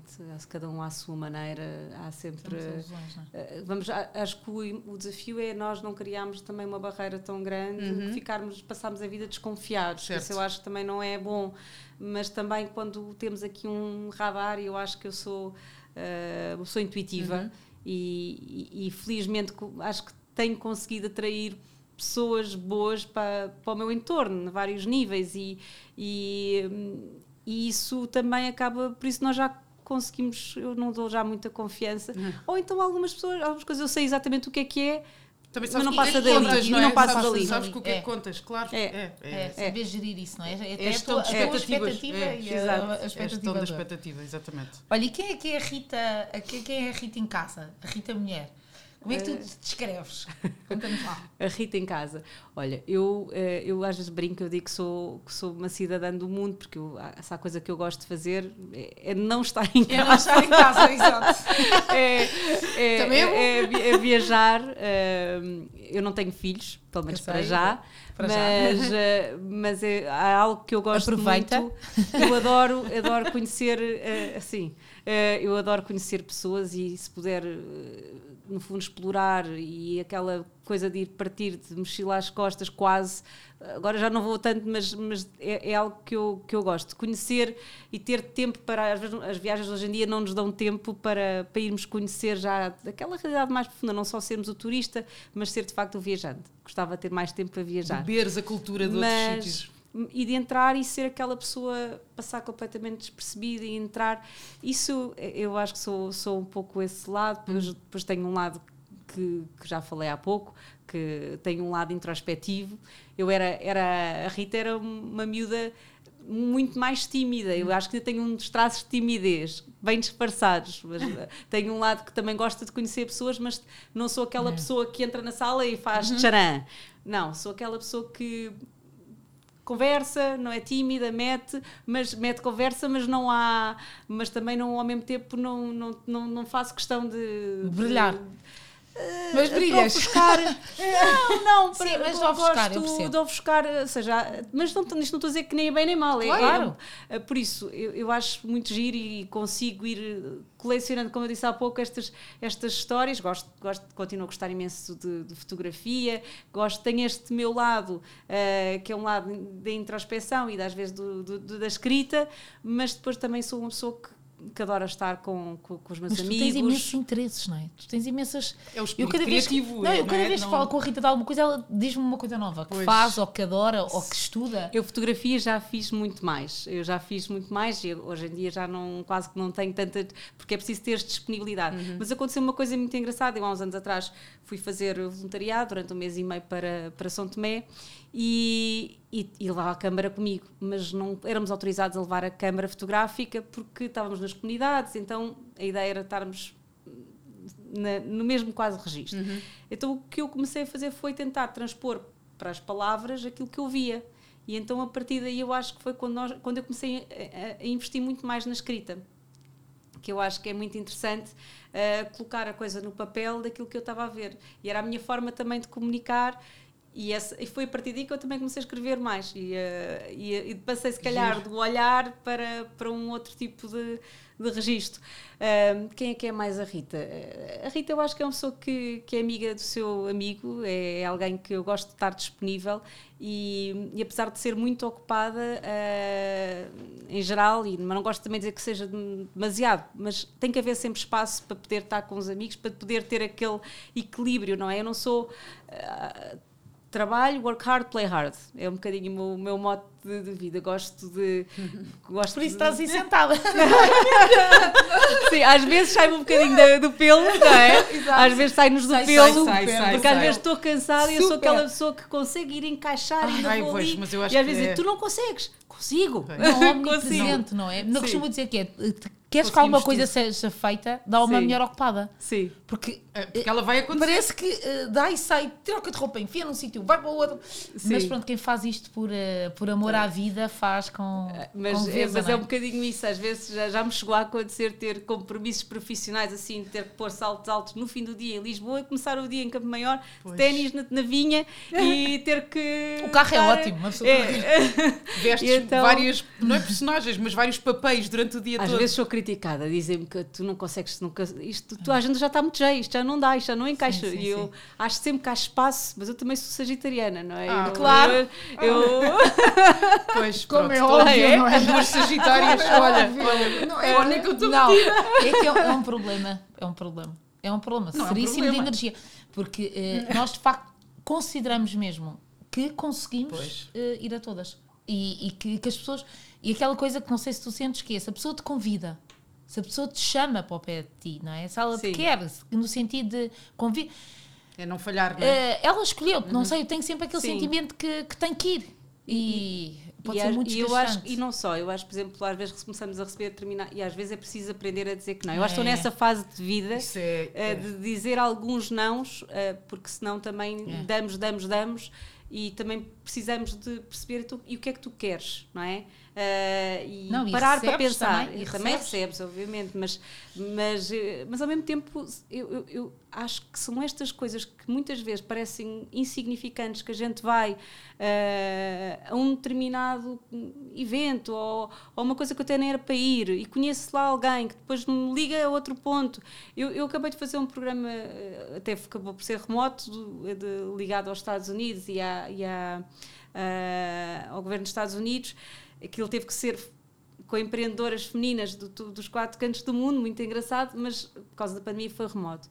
cada um à sua maneira, há sempre. Ilusões, é? Eh, vamos, acho que o, o, desafio é nós não criarmos também uma barreira tão grande uhum. que ficarmos, passarmos a vida desconfiados. Certo. Isso eu acho que também não é bom. Mas também quando temos aqui um radar, eu acho que eu sou uh, uma pessoa intuitiva uhum. e, e, e felizmente acho que tenho conseguido atrair pessoas boas para, para o meu entorno, a vários níveis, e, e e isso também acaba, por isso nós já conseguimos, eu não dou já muita confiança. Uhum. Ou então algumas pessoas, algumas coisas eu sei exatamente o que é que é, também mas não passa dali. Contas, não, é? não passa sabes, dali. Sabes com o que é que contas, claro. É, é, é, é. saber gerir isso, não é? É, é a tua expectativa é, e a, a expectativa. da expectativa, exatamente. Olha, e quem é que é a Rita, quem é a Rita em casa? A Rita mulher? Como é que tu te descreves? Conta-nos lá. A Rita em casa. Olha, eu, eh, eu às vezes brinco, eu digo que sou, que sou uma cidadã do mundo, porque eu, essa coisa que eu gosto de fazer é, é não estar em casa. É não estar em casa, exato. é, é, Também é, é, é viajar. Ehm, eu não tenho filhos, pelo menos para já. Para mas já. Eh, mas é, há algo que eu gosto Aproveita. muito. Eu adoro, adoro conhecer, eh, assim, eu adoro conhecer pessoas e se puder no fundo, explorar e aquela coisa de ir partir, de mochila às costas, quase. Agora já não vou tanto, mas, mas é, é, algo que eu, que eu gosto. Conhecer e ter tempo para. Às vezes, as viagens hoje em dia não nos dão tempo para, para irmos conhecer já aquela realidade mais profunda, não só sermos o turista, mas ser de facto o viajante. Gostava de ter mais tempo para viajar. Beberes a cultura de mas, outros sítios e de entrar e ser aquela pessoa passar completamente despercebida e entrar isso eu acho que sou, sou um pouco esse lado depois, depois tenho um lado que, que, já falei há pouco, que tem um lado introspectivo. Eu era, era a Rita era uma miúda muito mais tímida. Eu acho que tenho uns traços de timidez, bem disfarçados. Mas eh, tenho um lado que também gosta de conhecer pessoas, mas não sou aquela é. pessoa que entra na sala e faz uhum. tcharam. Não, sou aquela pessoa que conversa, não é tímida, mete, mas mete conversa, mas não há, mas também não ao mesmo tempo não não, não, não faço questão de brilhar. De, mas brilhas. Ofuscar. não, não, Sim, mas de ofuscar, eu percebo. De ofuscar, ou seja, mas não, isto não estou a dizer que nem é bem nem mal. É, claro. É, é, por isso, eu, eu acho muito giro e consigo ir colecionando, como eu disse há pouco, estas, estas histórias. Gosto, gosto, continuo a gostar imenso de, de fotografia. Gosto, tenho este meu lado, uh, que é um lado da introspeção e às vezes do, do, do, da escrita, mas depois também sou uma pessoa que que adora estar com, com, com os meus Mas amigos. Tu tens imensos interesses, não é? Tu tens imensas. É o eu cada criativo. Vez, não, eu cada é? vez que falo com a Rita de alguma coisa, ela diz-me uma coisa nova, que pois. faz, ou que adora, ou que estuda. Eu fotografia já fiz muito mais. Eu já fiz muito mais e hoje em dia já não, quase que não tenho tanta. porque é preciso ter disponibilidade. Uhum. Mas aconteceu uma coisa muito engraçada. Eu há uns anos atrás fui fazer voluntariado durante um mês e meio para, para São Tomé e, e, e, levava a câmara comigo, mas não éramos autorizados a levar a câmara fotográfica porque estávamos nas comunidades, então a ideia era estarmos na, no mesmo quase registro. Uhum. Então o que eu comecei a fazer foi tentar transpor para as palavras aquilo que eu via. E então a partir daí eu acho que foi quando, nós, quando eu comecei a, a investir muito mais na escrita que eu acho que é muito interessante uh, colocar a coisa no papel daquilo que eu estava a ver. E era a minha forma também de comunicar e, e, foi a partir daí que eu também comecei a escrever mais e, uh, e, e passei se calhar Giro. do olhar para, para um outro tipo de, de registro. Uh, quem é que é mais a Rita? A Rita eu acho que é uma pessoa que, que é amiga do seu amigo, é alguém que eu gosto de estar disponível e, e apesar de ser muito ocupada uh, em geral, e, mas não gosto também de dizer que seja demasiado, mas tem que haver sempre espaço para poder estar com os amigos, para poder ter aquele equilíbrio, não é? Eu não sou trabalho, work hard, play hard. É um bocadinho o meu, meu mote de, de, vida. Gosto de. Gosto Por isso de... estás aí sentada. Sim, às vezes sai-me um bocadinho do, do pelo, não é? Exato. Às vezes sai-nos do sai, pelo, sai, sai, porque às vezes estou cansada Super. e eu sou aquela pessoa que consegue ir encaixar e Ai, mas eu acho e às vezes é... tu não consegues. Consigo. Não, omnipresente, não é? Não costumo dizer que é queres que alguma coisa tudo. seja feita, dá uma Sim. mulher ocupada. Sim. Porque, é, porque ela vai acontecer. Parece que uh, dá e sai, troca de roupa, enfia num sítio, vai para o outro. Sim. Mas pronto, quem faz isto por, uh, por amor à vida faz com. Eh, mas, com é, mas é? é? um bocadinho isso. Às vezes já, já me chegou a acontecer ter compromissos profissionais assim, ter que pôr saltos altos no fim do dia em Lisboa e começar o dia em Campo Maior, ténis na, na, vinha e ter que. O carro é ótimo, uma pessoa é. Vestes então, várias, não é personagens, mas vários papéis durante o dia às todo. Às vezes sou criticada, dizem que tu não consegues, nunca, isto, tu, a agenda já está muito cheia, isto já não dá, isto já não encaixa. Sim, sim, e eu sim. acho sempre que há espaço, mas eu também sou sagitariana, não é? Ah, claro. Eu, eu... Pois, Como pronto, é óbvio, é? não é? Duas sagitárias, olha, olha, não é, olha que eu estou Não, é que é, é, um problema, é um problema. É um problema não, seríssimo é um problema. de energia. Porque eh, nós, de facto, consideramos mesmo que conseguimos eh, ir a todas. E, e que, que, as pessoas. E aquela coisa que não sei se tu sentes que é, se a pessoa te convida se a pessoa te chama para o pé de ti, não é? Se ela Sim. te quer, no sentido de convite. É não falhar, não é? Uh, ela escolheu, uhum. não sei, eu tenho sempre aquele Sim. sentimento que, que tem que ir. E, e pode e ser muito e eu acho E não só, eu acho, por exemplo, às vezes começamos a receber determinado. E às vezes é preciso aprender a dizer que não. Eu acho que estou é. nessa fase de vida é, é. de dizer alguns nãos, uh, porque senão também é. damos, damos, damos e também precisamos de perceber tu, e o que é que tu queres, não é? Uh, e não, parar para pensar. Também, e também recebes, obviamente, mas, mas, eh, mas ao mesmo tempo eu, eu, eu, acho que são estas coisas que muitas vezes parecem insignificantes, que a gente vai uh, a um determinado evento ou, ou, uma coisa que eu até nem era para ir e conheço lá alguém que depois me liga a outro ponto. Eu, eu acabei de fazer um programa, até acabou por ser remoto, de, ligado aos Estados Unidos e, à, e à, uh, ao governo dos Estados Unidos aquilo teve que ser com empreendedoras femininas do, dos quatro cantos do mundo, muito engraçado, mas por causa da pandemia foi remoto.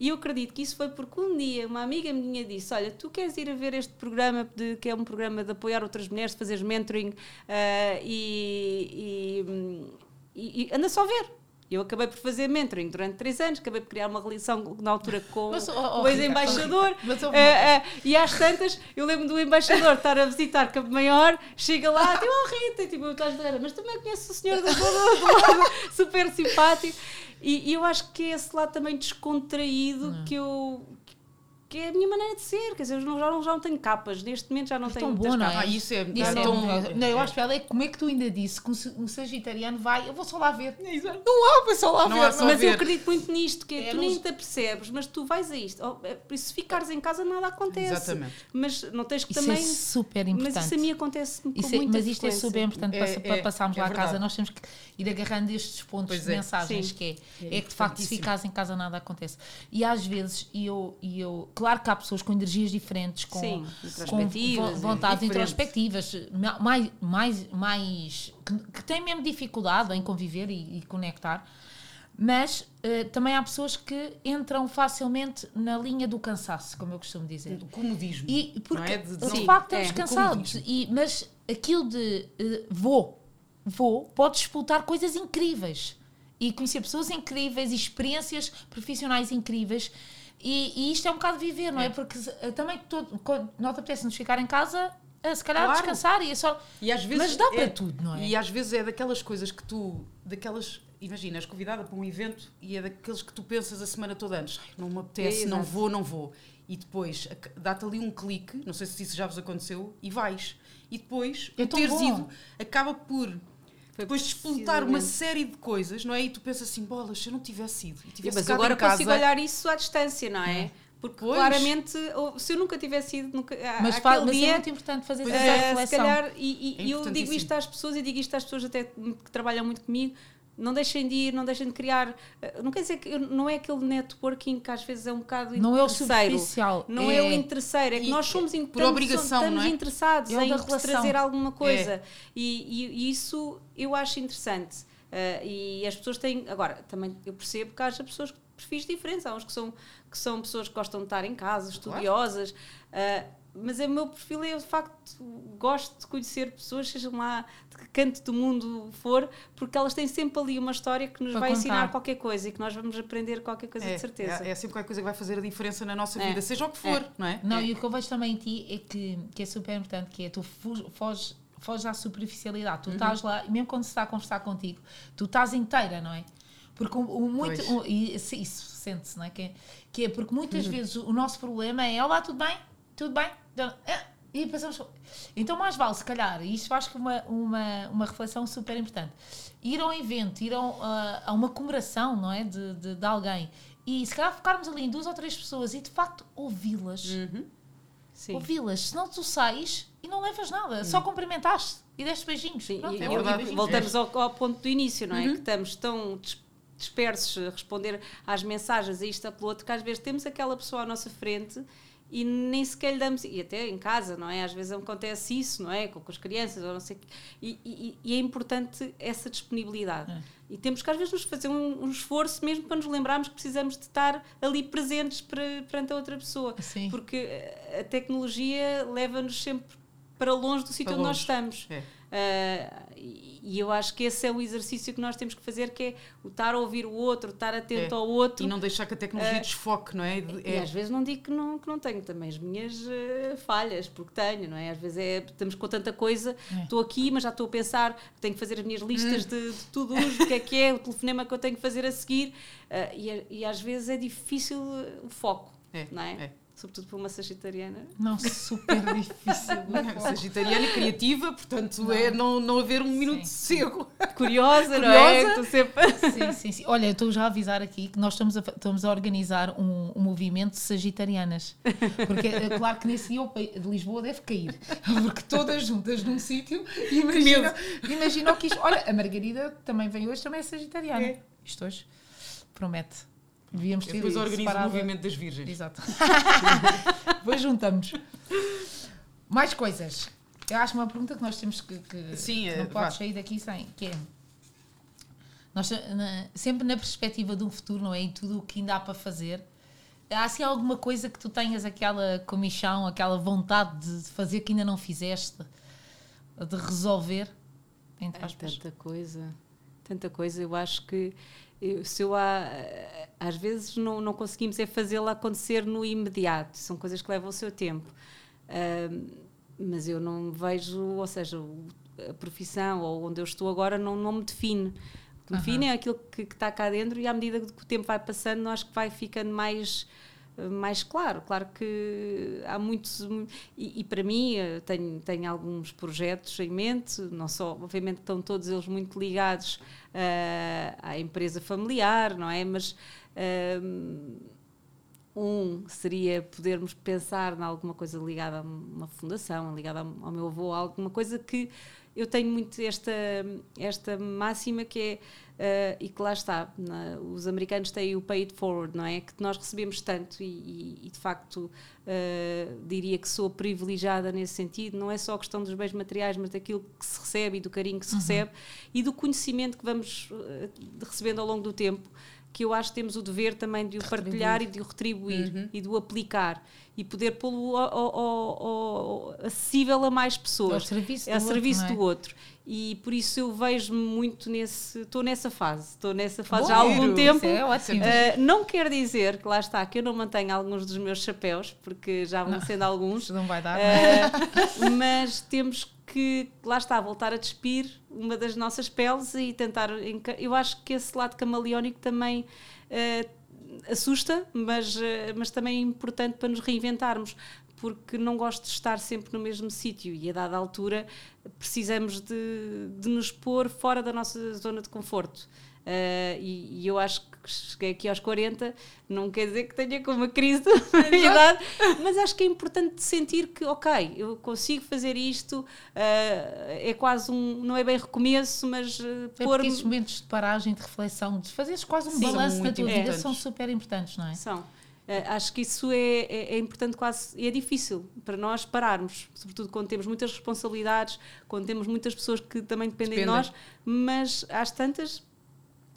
E eu acredito que isso foi porque um dia uma amiga minha disse: Olha, tu queres ir a ver este programa, de, que é um programa de apoiar outras mulheres, de fazer mentoring uh, e, e, e, e, anda só a ver. Eu acabei por fazer mentoring durante três anos, acabei por criar uma relação na altura com, mas, oh, oh, o ex-embaixador. Oh, uh, uh, e às tantas, eu lembro do embaixador estar a visitar Campo Maior, chega lá, tipo, oh Rita, tipo, eu estás mas também conheço o senhor do lado, super simpático. E, e, eu acho que é esse lado também descontraído hum. que eu que é a minha maneira de ser, quer dizer, eu já não, já não tenho capas, neste momento já não é tenho tão bom, não é? Ah, isso é, isso é, tão... Não, eu acho que é como é que tu ainda disse que um, sagitariano vai, eu vou só lá ver. É não há, vai só lá não ver. Só mas ver. eu acredito muito nisto, que é, tu nem te apercebes, mas tu vais a isto. Oh, é, por isso, se ficares em casa, nada acontece. Exatamente. Mas não tens que isso também... é super importante. Mas isso a mim acontece com isso é, Mas isto é super importante para, para passarmos lá a casa. Nós temos que ir agarrando estes pontos de mensagens, que é, é que de facto, se ficares em casa, nada acontece. E às vezes, e eu, e eu claro que há pessoas com energias diferentes, com, Sim, com vontades introspectivas, mais, mais, mais que, que, têm mesmo dificuldade em conviver e, e conectar. Mas uh, também há pessoas que entram facilmente na linha do cansaço, como eu costumo dizer. Do comodismo. E porque, não é? de, de, de facto, estamos é, cansados. E, mas aquilo de uh, vou, vou, pode disputar coisas incríveis. E conhecer pessoas incríveis, experiências profissionais incríveis e, e, isto é um bocado viver, não é? é? Porque também todo, quando nós apetece-nos ficar em casa, se calhar claro. descansar e é só. E às vezes Mas dá é, para tudo, não é? E às vezes é daquelas coisas que tu. daquelas. Imagina, és convidada para um evento e é daqueles que tu pensas a semana toda antes. Não me apetece, é, não vou, não vou. E depois dá-te ali um clique, não sei se isso já vos aconteceu, e vais. E depois, é teres bom. ido, acaba por depois de explotar uma série de coisas, não é? E tu pensas assim, bolas, se eu não tivesse ido e tivesse Mas agora casa, consigo olhar isso à distância, não é? Porque pois. claramente, se eu nunca tivesse ido nunca, mas, fala, mas é dia, é muito importante fazer essa uh, reflexão. Se calhar, e, e é eu digo isto às pessoas e digo isto às pessoas até que trabalham muito comigo, não deixem de ir, não deixem de criar. Eh, não quer dizer que não é aquele networking que às vezes é um bocado Não é o superficial. Não é, é o interesseiro, é que nós somos por obrigação, estamos é? interessados é em trazer alguma coisa. É. E, e, e, isso eu acho interessante. Uh, e as pessoas têm. Agora, também eu percebo que haja pessoas com perfis diferentes. Há uns que são, que são pessoas que gostam de estar em casa, estudiosas. Uh, mas o meu perfil é, de facto, gosto de conhecer pessoas, sejam lá de que canto do mundo for, porque elas têm sempre ali uma história que nos Para vai contar. ensinar qualquer coisa e que nós vamos aprender qualquer coisa é, de certeza. É, é, sempre qualquer coisa que vai fazer a diferença na nossa é. vida, seja o que for, é. não é? Não, e o que eu vejo também em ti é que, que é super importante, que é tu foges, foges à superficialidade, tu uhum. estás lá, mesmo quando se está a conversar contigo, tu estás inteira, não é? Porque o, o muito. O, e isso sente-se, não é? Que, é? que é porque muitas uhum. vezes o nosso problema é: Olá, tudo bem? Tudo bem? Então, é, e passamos. Então, mais vale, se calhar, e isto acho que uma, uma, uma reflexão super importante, ir ao evento, ir a, a uma comemoração, não é? De, de, de, alguém, e se calhar focarmos ali em duas ou três pessoas e de facto ouvi-las. Uhum. Ouvi-las, senão tu sais e não levas nada, uhum. só cumprimentaste e deste beijinhos. Sim, Pronto, e, é e voltamos ao, ao, ponto do início, não é? Uhum. Que estamos tão dispersos a responder às mensagens a isto, a pelo outro, que às vezes temos aquela pessoa à nossa frente e nem sequer lhe damos, e até em casa, não é? Às vezes acontece isso, não é? Com, com as crianças, ou não sei e, e, e é importante essa disponibilidade. É. E temos que às vezes nos fazer um, um, esforço mesmo para nos lembrarmos que precisamos de estar ali presentes para, perante a outra pessoa. Sim. Porque a tecnologia leva-nos sempre para longe do sítio onde nós estamos. É. Uh, e eu acho que esse é o exercício que nós temos que fazer, que é o estar a ouvir o outro, estar atento é. ao outro. E não deixar que a tecnologia uh, desfoque, não é? é? E às vezes não digo que não, que não tenho também as minhas uh, falhas, porque tenho, não é? Às vezes é, estamos com tanta coisa, é. estou aqui, mas já estou a pensar, tenho que fazer as minhas listas hum. de, de tudo, o que é que é, o telefonema que eu tenho que fazer a seguir, e, e às vezes é difícil o foco, é, não é? Sobretudo para uma sagitariana. Não, super difícil. Sagitariana criativa, portanto não. é não, não haver um minuto sim, de sossego. Curiosa, não é? Curiosa. sempre... Sim, sim, sim. Olha, estou já a avisar aqui que nós estamos a, estamos a organizar um, um movimento de sagitarianas. Porque é claro que nesse dia de Lisboa deve cair. Porque todas juntas num sítio, imagina, imagina o que isto... Olha, a Margarida também vem hoje, também é sagitariana. É. Isto hoje promete. Devíamos ter Depois organiza o movimento das virgens. Exato. Depois juntamos. Mais coisas. Eu acho uma pergunta que nós temos que. que Sim, não é, pode sair daqui sem. Que é. Nós, na, sempre na perspectiva de um futuro, não é? E tudo o que ainda há para fazer. Há assim alguma coisa que tu tenhas aquela comichão, aquela vontade de fazer que ainda não fizeste? De resolver? Entre aspas. É tanta coisa. tanta coisa. Eu acho que se eu há, às vezes não, não conseguimos é fazê-la acontecer no imediato, são coisas que levam o seu tempo. Uh, mas eu não vejo, ou seja, a profissão ou onde eu estou agora não, não me define. O que me define é aquilo que, que, está cá dentro e à medida que o tempo vai passando, acho que vai ficando mais mais claro. Claro que há muitos. E, e, para mim, eh, tenho, tenho alguns projetos em mente, não só, obviamente, estão todos eles muito ligados uh, à empresa familiar, não é? Mas. Uh, um seria podermos pensar em alguma coisa ligada a uma fundação, ligada ao meu avô, alguma coisa que eu tenho muito esta, esta máxima que é, uh, e que lá está, na, os americanos têm o pay it forward, não é? Que nós recebemos tanto e, e, e de facto uh, diria que sou privilegiada nesse sentido, não é só a questão dos bens materiais, mas daquilo que se recebe e do carinho que se uhum. recebe e do conhecimento que vamos uh, recebendo ao longo do tempo que eu acho que temos o dever também de o partilhar e de o retribuir uhum. e de o aplicar e poder pô-lo acessível a mais pessoas. É ao serviço, é do, serviço outro, é? do outro. E por isso eu vejo muito nesse. Estou nessa fase. Estou nessa fase já há algum tempo. É. Uh, não quer dizer que lá está, que eu não mantenho alguns dos meus chapéus, porque já vão não, sendo alguns. Não vai dar. Uh, mas temos que, lá está, voltar a despir uma das nossas peles e tentar. Eu acho que esse lado camaleónico também. Uh, assusta, mas, mas também é importante para nos reinventarmos, porque não gosto de estar sempre no mesmo sítio e a dada altura precisamos de, de nos pôr fora da nossa zona de conforto. Uh, e, e, eu acho que cheguei aqui aos 40, não quer dizer que tenha com uma crise de idade, mas acho que é importante sentir que, ok, eu consigo fazer isto, uh, é quase um, não é bem recomeço, mas uh, é pôr esses momentos de paragem, de reflexão, de fazeres quase um balanço na tua vida são super importantes, não é? São. Uh, acho que isso é, é, é, importante quase, é difícil para nós pararmos, sobretudo quando temos muitas responsabilidades, quando temos muitas pessoas que também dependem Depende. de nós, mas às tantas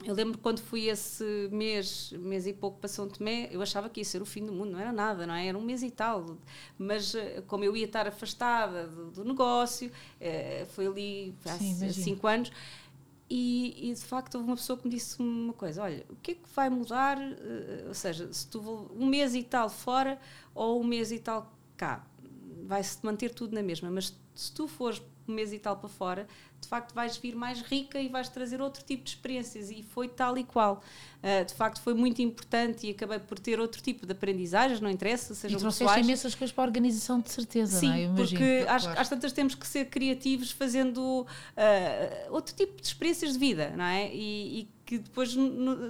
eu lembro quando fui esse mês, mês e pouco para São Tomé, eu achava que ia ser o fim do mundo, não era nada, não é? Era um mês e tal. Mas eh, como eu ia estar afastada do, do negócio, eh, foi ali há Sim, cinco anos, e, e, de facto houve uma pessoa que me disse uma coisa: olha, o que é que vai mudar? Eh, ou seja, se tu um mês e tal fora ou um mês e tal cá, vai-se manter tudo na mesma, mas se tu fores um mês e tal para fora, de facto vais vir mais rica e vais trazer outro tipo de experiências e foi tal e qual. Uh, de facto foi muito importante e acabei por ter outro tipo de aprendizagens, não interessa, sejam e trouxeste imensas coisas para a organização de certeza, Sim, não é? porque claro. às, às tantas temos que ser criativos fazendo uh, outro tipo de experiências de vida, não é? E, e que depois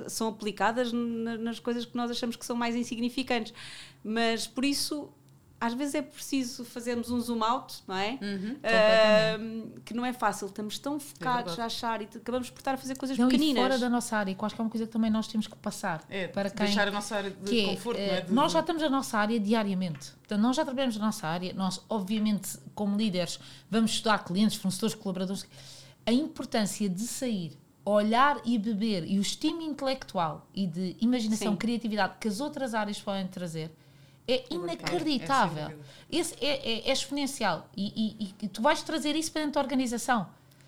são aplicadas nas coisas que nós achamos que são mais insignificantes. Mas por isso às vezes é preciso fazermos um zoom out, não é? Uhum, uh, que não é fácil, estamos tão focados é a achar e acabamos por estar a fazer coisas não, pequeninas. Fora da nossa área, que acho que é uma coisa que também nós temos que passar. É, para quem, deixar a nossa área de é, conforto, é, de, Nós já estamos na nossa área diariamente. Portanto, nós já trabalhamos na nossa área, nós, obviamente, como líderes, vamos estudar clientes, fornecedores, colaboradores. A importância de sair olhar e beber e o estímulo intelectual e de imaginação, Sim. criatividade que as outras áreas podem trazer é inacreditável. É, Esse é, é, é exponencial. E, e, e, tu vais trazer isso para dentro da organização.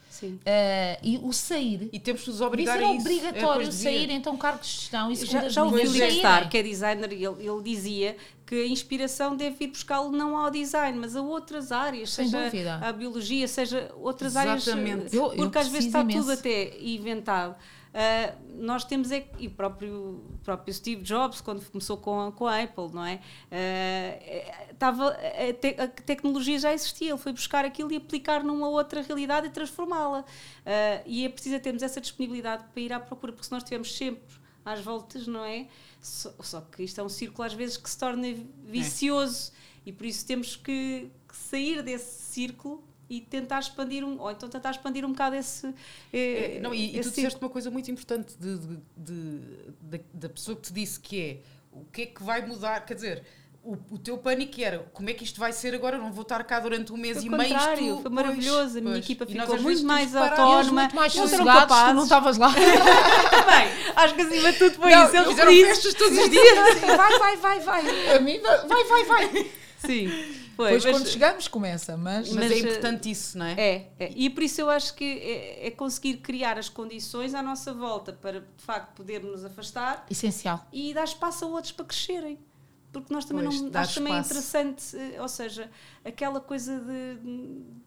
Sim. Uh, e o sair. E temos que nos obrigar isso a isso. obrigatório, sair, então, cargos de gestão. Isso já já ouvi o Star, que é designer, ele, ele dizia que a inspiração deve ir buscá-lo não ao design, mas a outras áreas, Sem seja dúvida. a biologia, seja outras Exatamente. áreas. Eu, porque eu às vezes está imenso. tudo até inventado. Uh, nós temos é, e o próprio, próprio Steve Jobs, quando começou com a, com a Apple, não é? Uh, tava, a, te, a, tecnologia já existia, ele foi buscar aquilo e aplicar numa outra realidade e transformá-la. Uh, e é preciso termos essa disponibilidade para ir à procura, porque se nós estivermos sempre às voltas, não é? Só, só, que isto é um círculo às vezes que se torna vicioso é. e por isso temos que, que sair desse círculo e tentar expandir um, ou então tentar expandir um bocado esse. Eh, é, não, e, esse e tu disseste uma coisa muito importante de, de, de, de, da pessoa que te disse que é o que é que vai mudar, quer dizer. O, o, teu pânico era como é que isto vai ser agora? Eu não vou estar cá durante um mês foi e meio. Isto, foi maravilhoso. Pois, a minha pois. equipa ficou muito mais autónoma. muito mais sossegados, tu não estavas lá. Também, acho que acima de tudo foi não, isso. Eles fizeram festas todos os dias. vai, vai, vai, vai. A mim, vai, vai, vai. Sim. Foi, Depois, mas, quando chegamos, começa, mas, mas, mas, é importante isso, não é? é? É, e por isso eu acho que é, é, conseguir criar as condições à nossa volta para, de facto, podermos nos afastar. Essencial. E dar espaço a outros para crescerem. Porque nós também pois, não. Acho também é interessante, eh, ou seja, aquela coisa de,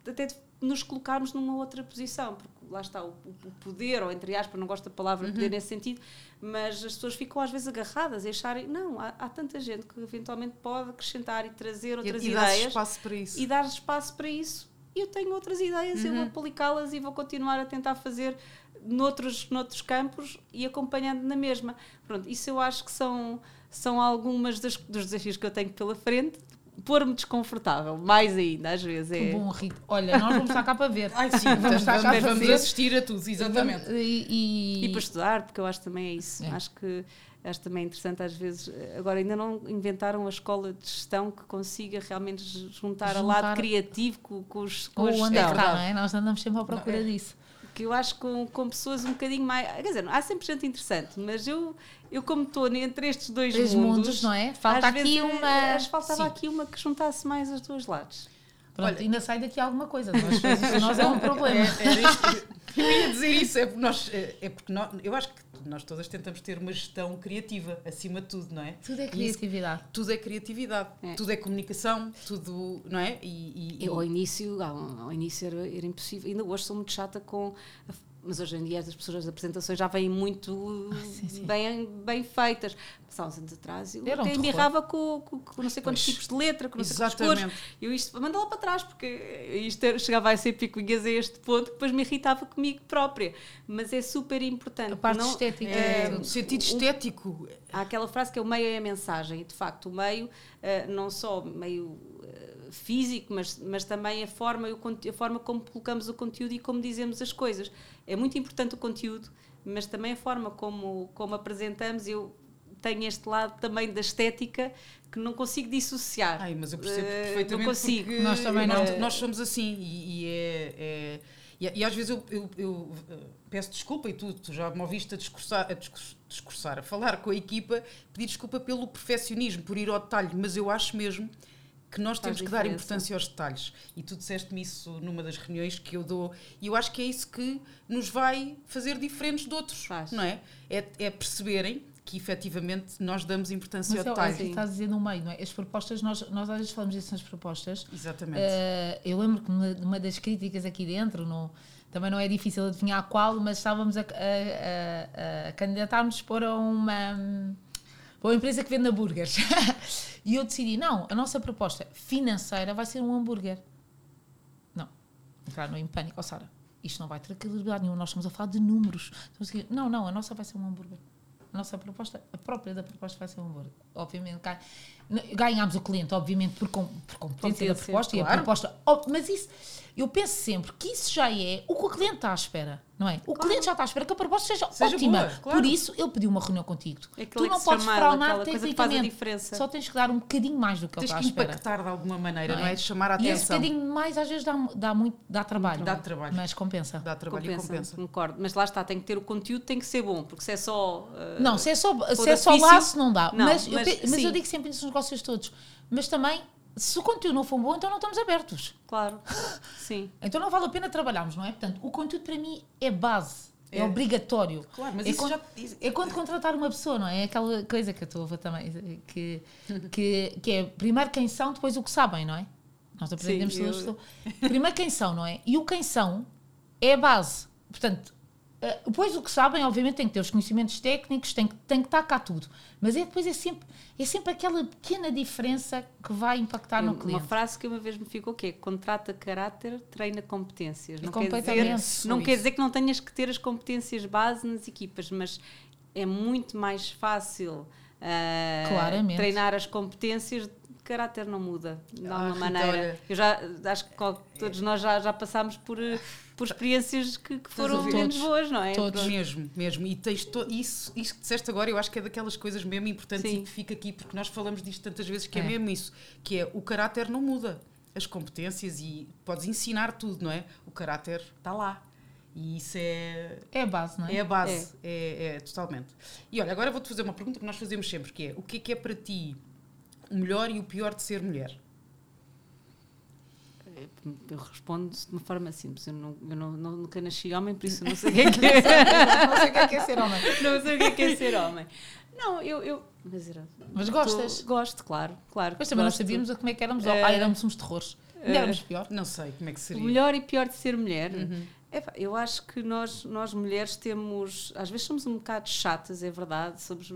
de até de nos colocarmos numa outra posição, porque lá está o, o poder, ou entre aspas, não gosto da palavra uhum. poder nesse sentido, mas as pessoas ficam às vezes agarradas e acharem, não, há, há tanta gente que eventualmente pode acrescentar e trazer outras e, e ideias. Dar espaço para isso. E dar espaço para isso. E eu tenho outras ideias, uhum. eu vou uhum. aplicá-las e vou continuar a tentar fazer noutros, noutros campos e acompanhando na mesma. Pronto, isso eu acho que são, são algumas das, dos desafios que eu tenho pela frente pôr-me desconfortável, mais ainda, às vezes. É... Que bom, Rita. Olha, nós vamos estar cá para ver. Ai, sim, vamos estar cá para ver. assistir a tudo, exatamente. E, e... e, para estudar, porque eu acho também é isso. É. Acho que acho também interessante às vezes. Agora, ainda não inventaram a escola de gestão que consiga realmente juntar, juntar... a lado criativo com, com, os, com a gestão. Onde é que está, não é? Nós andamos sempre à procura não, é. disso que eu acho com, com pessoas um bocadinho mais. Quer dizer, há sempre gente interessante, mas eu, eu como estou entre estes dois mundos, mundos, não é? Falta aqui vezes, uma. Acho faltava Sim. aqui uma que juntasse mais os dois lados. Pronto, Olha, ainda sai daqui alguma coisa. Nós, nós é um problema. É, é, eu ia dizer isso, é porque, nós, é, é porque nós, eu acho que nós todas tentamos ter uma gestão criativa, acima de tudo, não é? Tudo é criatividade. Isso, tudo é criatividade, é. tudo é comunicação, tudo, não é? E, e, e... ao início, ao, ao início era, era, impossível, ainda hoje sou muito chata com a mas hoje em dia as pessoas as apresentações já vêm muito ah, sim, sim. Bem, bem feitas. Há uns anos atrás eu Era até um embirrava com, com, com, não sei quantos pois, tipos de letra, com não sei quantas cores. Eu isto, manda lá para trás, porque isto chegava a ser picuinhas a este ponto que depois me irritava comigo própria. Mas é super importante. A parte não, estética. É, no sentido estético. há aquela frase que é o meio é a mensagem. E de facto, o meio, uh, não só meio físico, mas, mas também a forma, a forma como colocamos o conteúdo e como dizemos as coisas. É muito importante o conteúdo, mas também a forma como, como apresentamos. Eu tenho este lado também da estética que não consigo dissociar. Ai, mas eu percebo uh, perfeitamente não consigo. Nós também não. Uh, nós somos assim e, e é, é e, e, às vezes eu, eu, eu, peço desculpa e tu, tu já me ouviste a discursar, a discursar, a falar com a equipa, pedir desculpa pelo perfeccionismo, por ir ao detalhe, mas eu acho mesmo que nós temos que dar importância aos detalhes. E tu disseste-me isso numa das reuniões que eu dou, e eu acho que é isso que nos vai fazer diferentes de outros, Faz. não é? é? É perceberem que efetivamente nós damos importância Mas ao detalhe. Mas é estás a dizer no meio, não é? As propostas, nós, nós às vezes falamos disso nas propostas. Exatamente. Uh, eu lembro que numa, numa das críticas aqui dentro, no, também não é difícil adivinhar qual, mas estávamos a, a, a, a candidatar-nos para uma para uma empresa que vende hambúrgueres. e eu decidi, não, a nossa proposta financeira vai ser um hambúrguer. Não. Entrar em pânico. Ó, oh, Sara, isto não vai ter credibilidade nenhuma, nós estamos a falar de números. Não, não, a nossa vai ser um hambúrguer. A nossa proposta, a própria da proposta vai ser um hambúrguer. Obviamente, ganhámos o cliente, obviamente, por, com, por competência da proposta claro. e a proposta. Mas isso, eu penso sempre que isso já é o que o cliente está à espera não é? O claro. cliente já está à espera que a proposta seja, seja ótima. Boa, claro. Por isso, ele pediu uma reunião contigo. É tu não podes fraunar tecnicamente. Só tens que dar um bocadinho mais do que tens ele está à espera. Tens que impactar de alguma maneira, não, não é? De chamar a atenção. E esse bocadinho mais às vezes dá, dá, muito, dá trabalho. Dá trabalho. Mas compensa. Dá trabalho compensa, e compensa. Concordo. Mas lá está, tem que ter o conteúdo, tem que ser bom. Porque se é só... Uh, não, se é só, se é só laço não dá. Não, mas, mas, eu, mas eu digo sempre isso nos negócios todos. Mas também se o conteúdo não for bom, então não estamos abertos. Claro, sim. então não vale a pena trabalharmos, não é? Portanto, o conteúdo para mim é base. É, é obrigatório. Claro, mas é isso quando, já... É quando contratar uma pessoa, não é? É aquela coisa que eu estou a também, que, que, que é primeiro quem são, depois o que sabem, não é? Nós aprendemos Sim, eu... Primeiro quem são, não é? E o quem são é a base. Portanto, depois o que sabem, obviamente, tem que ter os conhecimentos técnicos, tem que, tem que estar cá tudo. Mas é, depois é sempre, é sempre aquela pequena diferença que vai impactar no cliente. Uma frase que uma vez me ficou que é contrata caráter, treina competências. Não, quer dizer, não quer dizer que não tenhas que ter as competências base nas equipas, mas é muito mais fácil uh, treinar as competências caráter não muda de ah, alguma maneira. Eu já acho que todos nós já, já passámos por por experiências que, que foram menos boas, não é? Todos. Mesmo, mesmo. E tens to, isso, isso que disseste agora, eu acho que é daquelas coisas mesmo importantes Sim. e que fica aqui, porque nós falamos disto tantas vezes, que é. é mesmo isso, que é o caráter não muda. As competências e podes ensinar tudo, não é? O caráter está lá. E isso é. É a base, não é? É a base, é, é, é totalmente. E olha, agora vou-te fazer uma pergunta que nós fazemos sempre, que é o que é que é para ti o melhor e o pior de ser mulher? Eu respondo de uma forma simples. Eu, não, eu não, não, nunca nasci homem, por isso não sei o que é que é. não sei o que é, que é ser homem. Não sei o que é, que é ser homem. Não, eu. eu mas, era, mas gostas? Tô, gosto, claro. claro mas também gosto. não sabíamos como é que éramos. Uh, ah, éramos uns terrores. Uh, éramos pior. Não sei como é que seria. O melhor e pior de ser mulher. Uhum. É, eu acho que nós, nós mulheres temos. Às vezes somos um bocado chatas, é verdade, somos,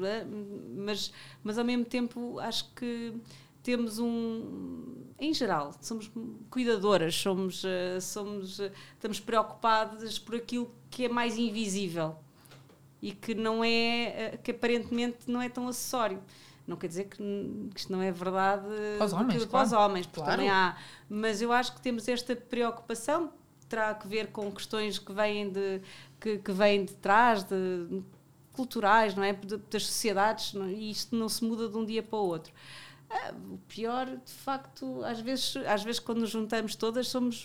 mas, mas ao mesmo tempo acho que temos um em geral somos cuidadoras somos uh, somos uh, estamos preocupadas por aquilo que é mais invisível e que não é uh, que aparentemente não é tão acessório. Não quer dizer que, que isto não é verdade para os homens, que, claro. para os homens porque claro. também há. Mas eu acho que temos esta preocupação terá que ver com questões que vêm de que, que vêm de trás de culturais não é? Das sociedades não, e isto não se muda de um dia para o outro ah, o pior, de facto, às vezes, às vezes quando nos juntamos todas somos.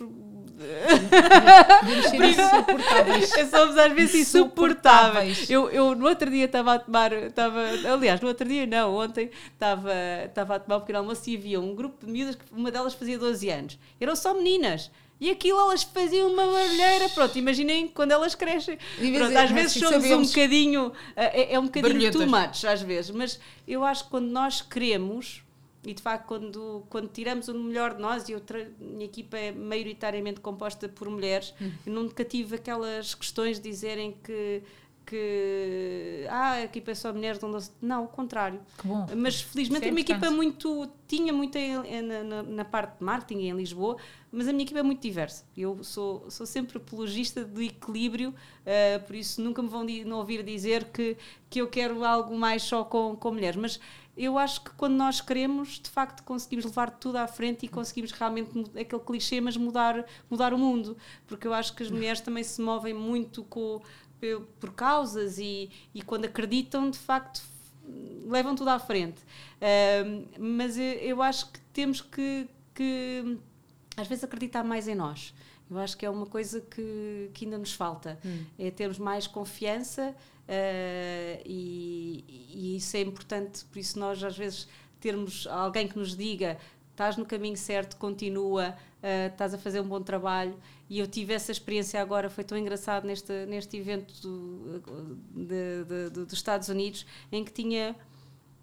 Ser insuportáveis. somos às vezes insuportáveis. Eu, eu no outro dia estava a tomar. Estava, aliás, no outro dia não, ontem estava, estava a tomar um pequeno almoço e havia um grupo de miúdas, uma delas fazia 12 anos. Eram só meninas. E aquilo elas faziam uma barulheira. Pronto, imaginem quando elas crescem. Pronto, às vezes somos sabemos. um bocadinho. É, é um bocadinho too much, às vezes. Mas eu acho que quando nós queremos e de facto, quando, quando tiramos o melhor de nós, e a minha equipa é maioritariamente composta por mulheres, hum. eu nunca tive aquelas questões de dizerem que que ah, a equipa é só mulheres, não, não, o contrário. Mas felizmente é uma equipa muito, tinha muita na, na, na, parte de marketing em Lisboa, mas a minha equipa é muito diversa. Eu sou, sou sempre apologista do equilíbrio, uh, por isso nunca me vão não ouvir dizer que, que eu quero algo mais só com, com mulheres. Mas eu acho que quando nós queremos, de facto, conseguimos levar tudo à frente e conseguimos realmente aquele clichê, mas mudar, mudar o mundo. Porque eu acho que as mulheres também se movem muito com, por causas e, e quando acreditam, de facto, levam tudo à frente. Uh, mas eu, eu, acho que temos que, que, às vezes, acreditar mais em nós. Eu acho que é uma coisa que, que ainda nos falta. Hum. É termos mais confiança Uh, e, e, isso é importante, por isso nós às vezes termos alguém que nos diga estás no caminho certo, continua, uh, estás a fazer um bom trabalho. E eu tive essa experiência agora, foi tão engraçado neste, neste evento do, de, de, de, dos Estados Unidos, em que tinha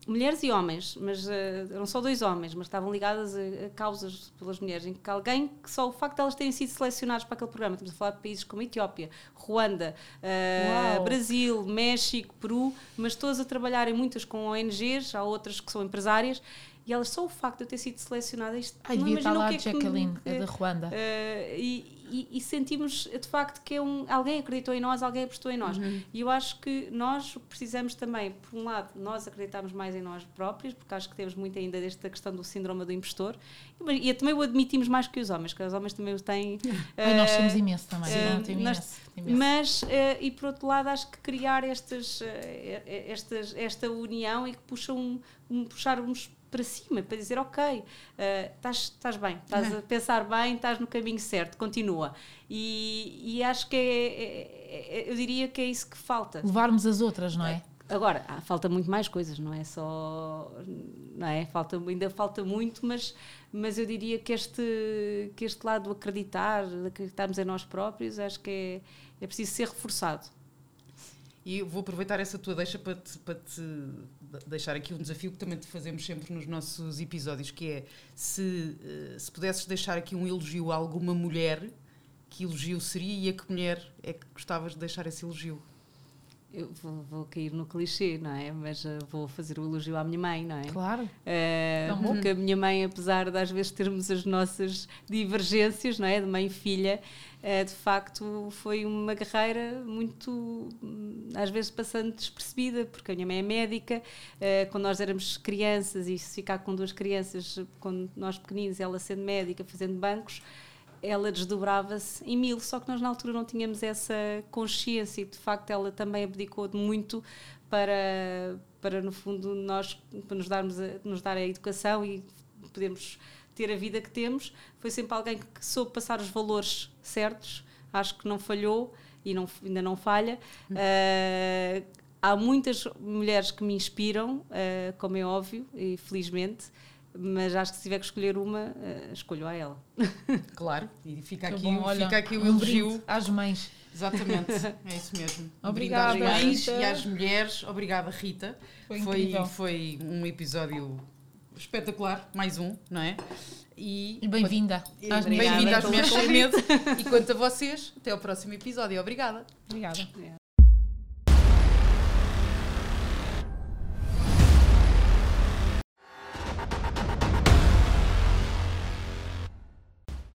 mulheres e homens, mas uh, eram só dois homens, mas estavam ligadas a, a, causas pelas mulheres, em que alguém que só o facto de elas terem sido selecionadas para aquele programa, estamos a falar de países como Etiópia, Ruanda, uh, Brasil, México, Peru, mas todas a trabalharem muitas com ONGs, há outras que são empresárias, e elas só o facto de eu ter sido selecionada isto Ai, não lá o que é Jacqueline, que, é da Ruanda. uh, e, e, e, sentimos de facto que é um, alguém acreditou em nós, alguém apostou em nós. Uhum. E eu acho que nós precisamos também, por um lado, nós acreditamos mais em nós próprios, porque acho que temos muito ainda desta questão do síndrome do impostor, e, e também o admitimos mais que os homens, que os homens também o têm. Uh, nós temos imenso também, uh, imenso, imenso. Mas, uh, e por outro lado, acho que criar estas, estas, esta união e que puxam um, um, puxar uns para cima, para dizer, ok, uh, estás, bem, estás a pensar bem, estás no caminho certo, continua. E, e acho que é, é, é, eu diria que é isso que falta. Levarmos as outras, não é? Agora, ah, falta muito mais coisas, não é só. Não é? Falta, ainda falta muito, mas, mas eu diria que este, que este lado acreditar, acreditarmos em nós próprios, acho que é, é preciso ser reforçado. E vou aproveitar essa tua deixa para te, para te deixar aqui um desafio que também te fazemos sempre nos nossos episódios, que é se, eh, se pudesses deixar aqui um elogio a alguma mulher, que elogio seria e a que mulher é que gostavas de deixar esse elogio? Eu vou, vou, cair no clichê, não é? Mas uh, vou fazer o elogio à minha mãe, não é? Claro. Uh, porque a minha mãe, apesar de às vezes termos as nossas divergências, não é? De mãe e filha, uh, de facto foi uma guerreira muito, hum, às vezes passando despercebida, porque a minha mãe é médica. quando nós éramos crianças, e se ficar com duas crianças, quando nós pequeninos, ela sendo médica, fazendo bancos ela desdobrava-se em mil, só que nós na altura não tínhamos essa consciência e de facto ela também abdicou de muito para, para no fundo, nós, para nos, darmos a, nos dar a educação e podermos ter a vida que temos. Foi sempre alguém que soube passar os valores certos, acho que não falhou e não, ainda não falha. Uh, há muitas mulheres que me inspiram, uh, como é óbvio, e felizmente mas acho que se tiver que escolher uma, uh, escolho a ela. Claro, e fica aqui, bom, olha, fica aqui o um elogio às mães. Exatamente, é isso mesmo. Obrigada, às mães Rita. e às mulheres. Obrigada, Rita. Foi, foi, foi um episódio espetacular, mais um, não é? E, e bem-vinda. Bem-vinda às mulheres sem medo. E quanto a vocês, até ao próximo episódio. Obrigada. Obrigada.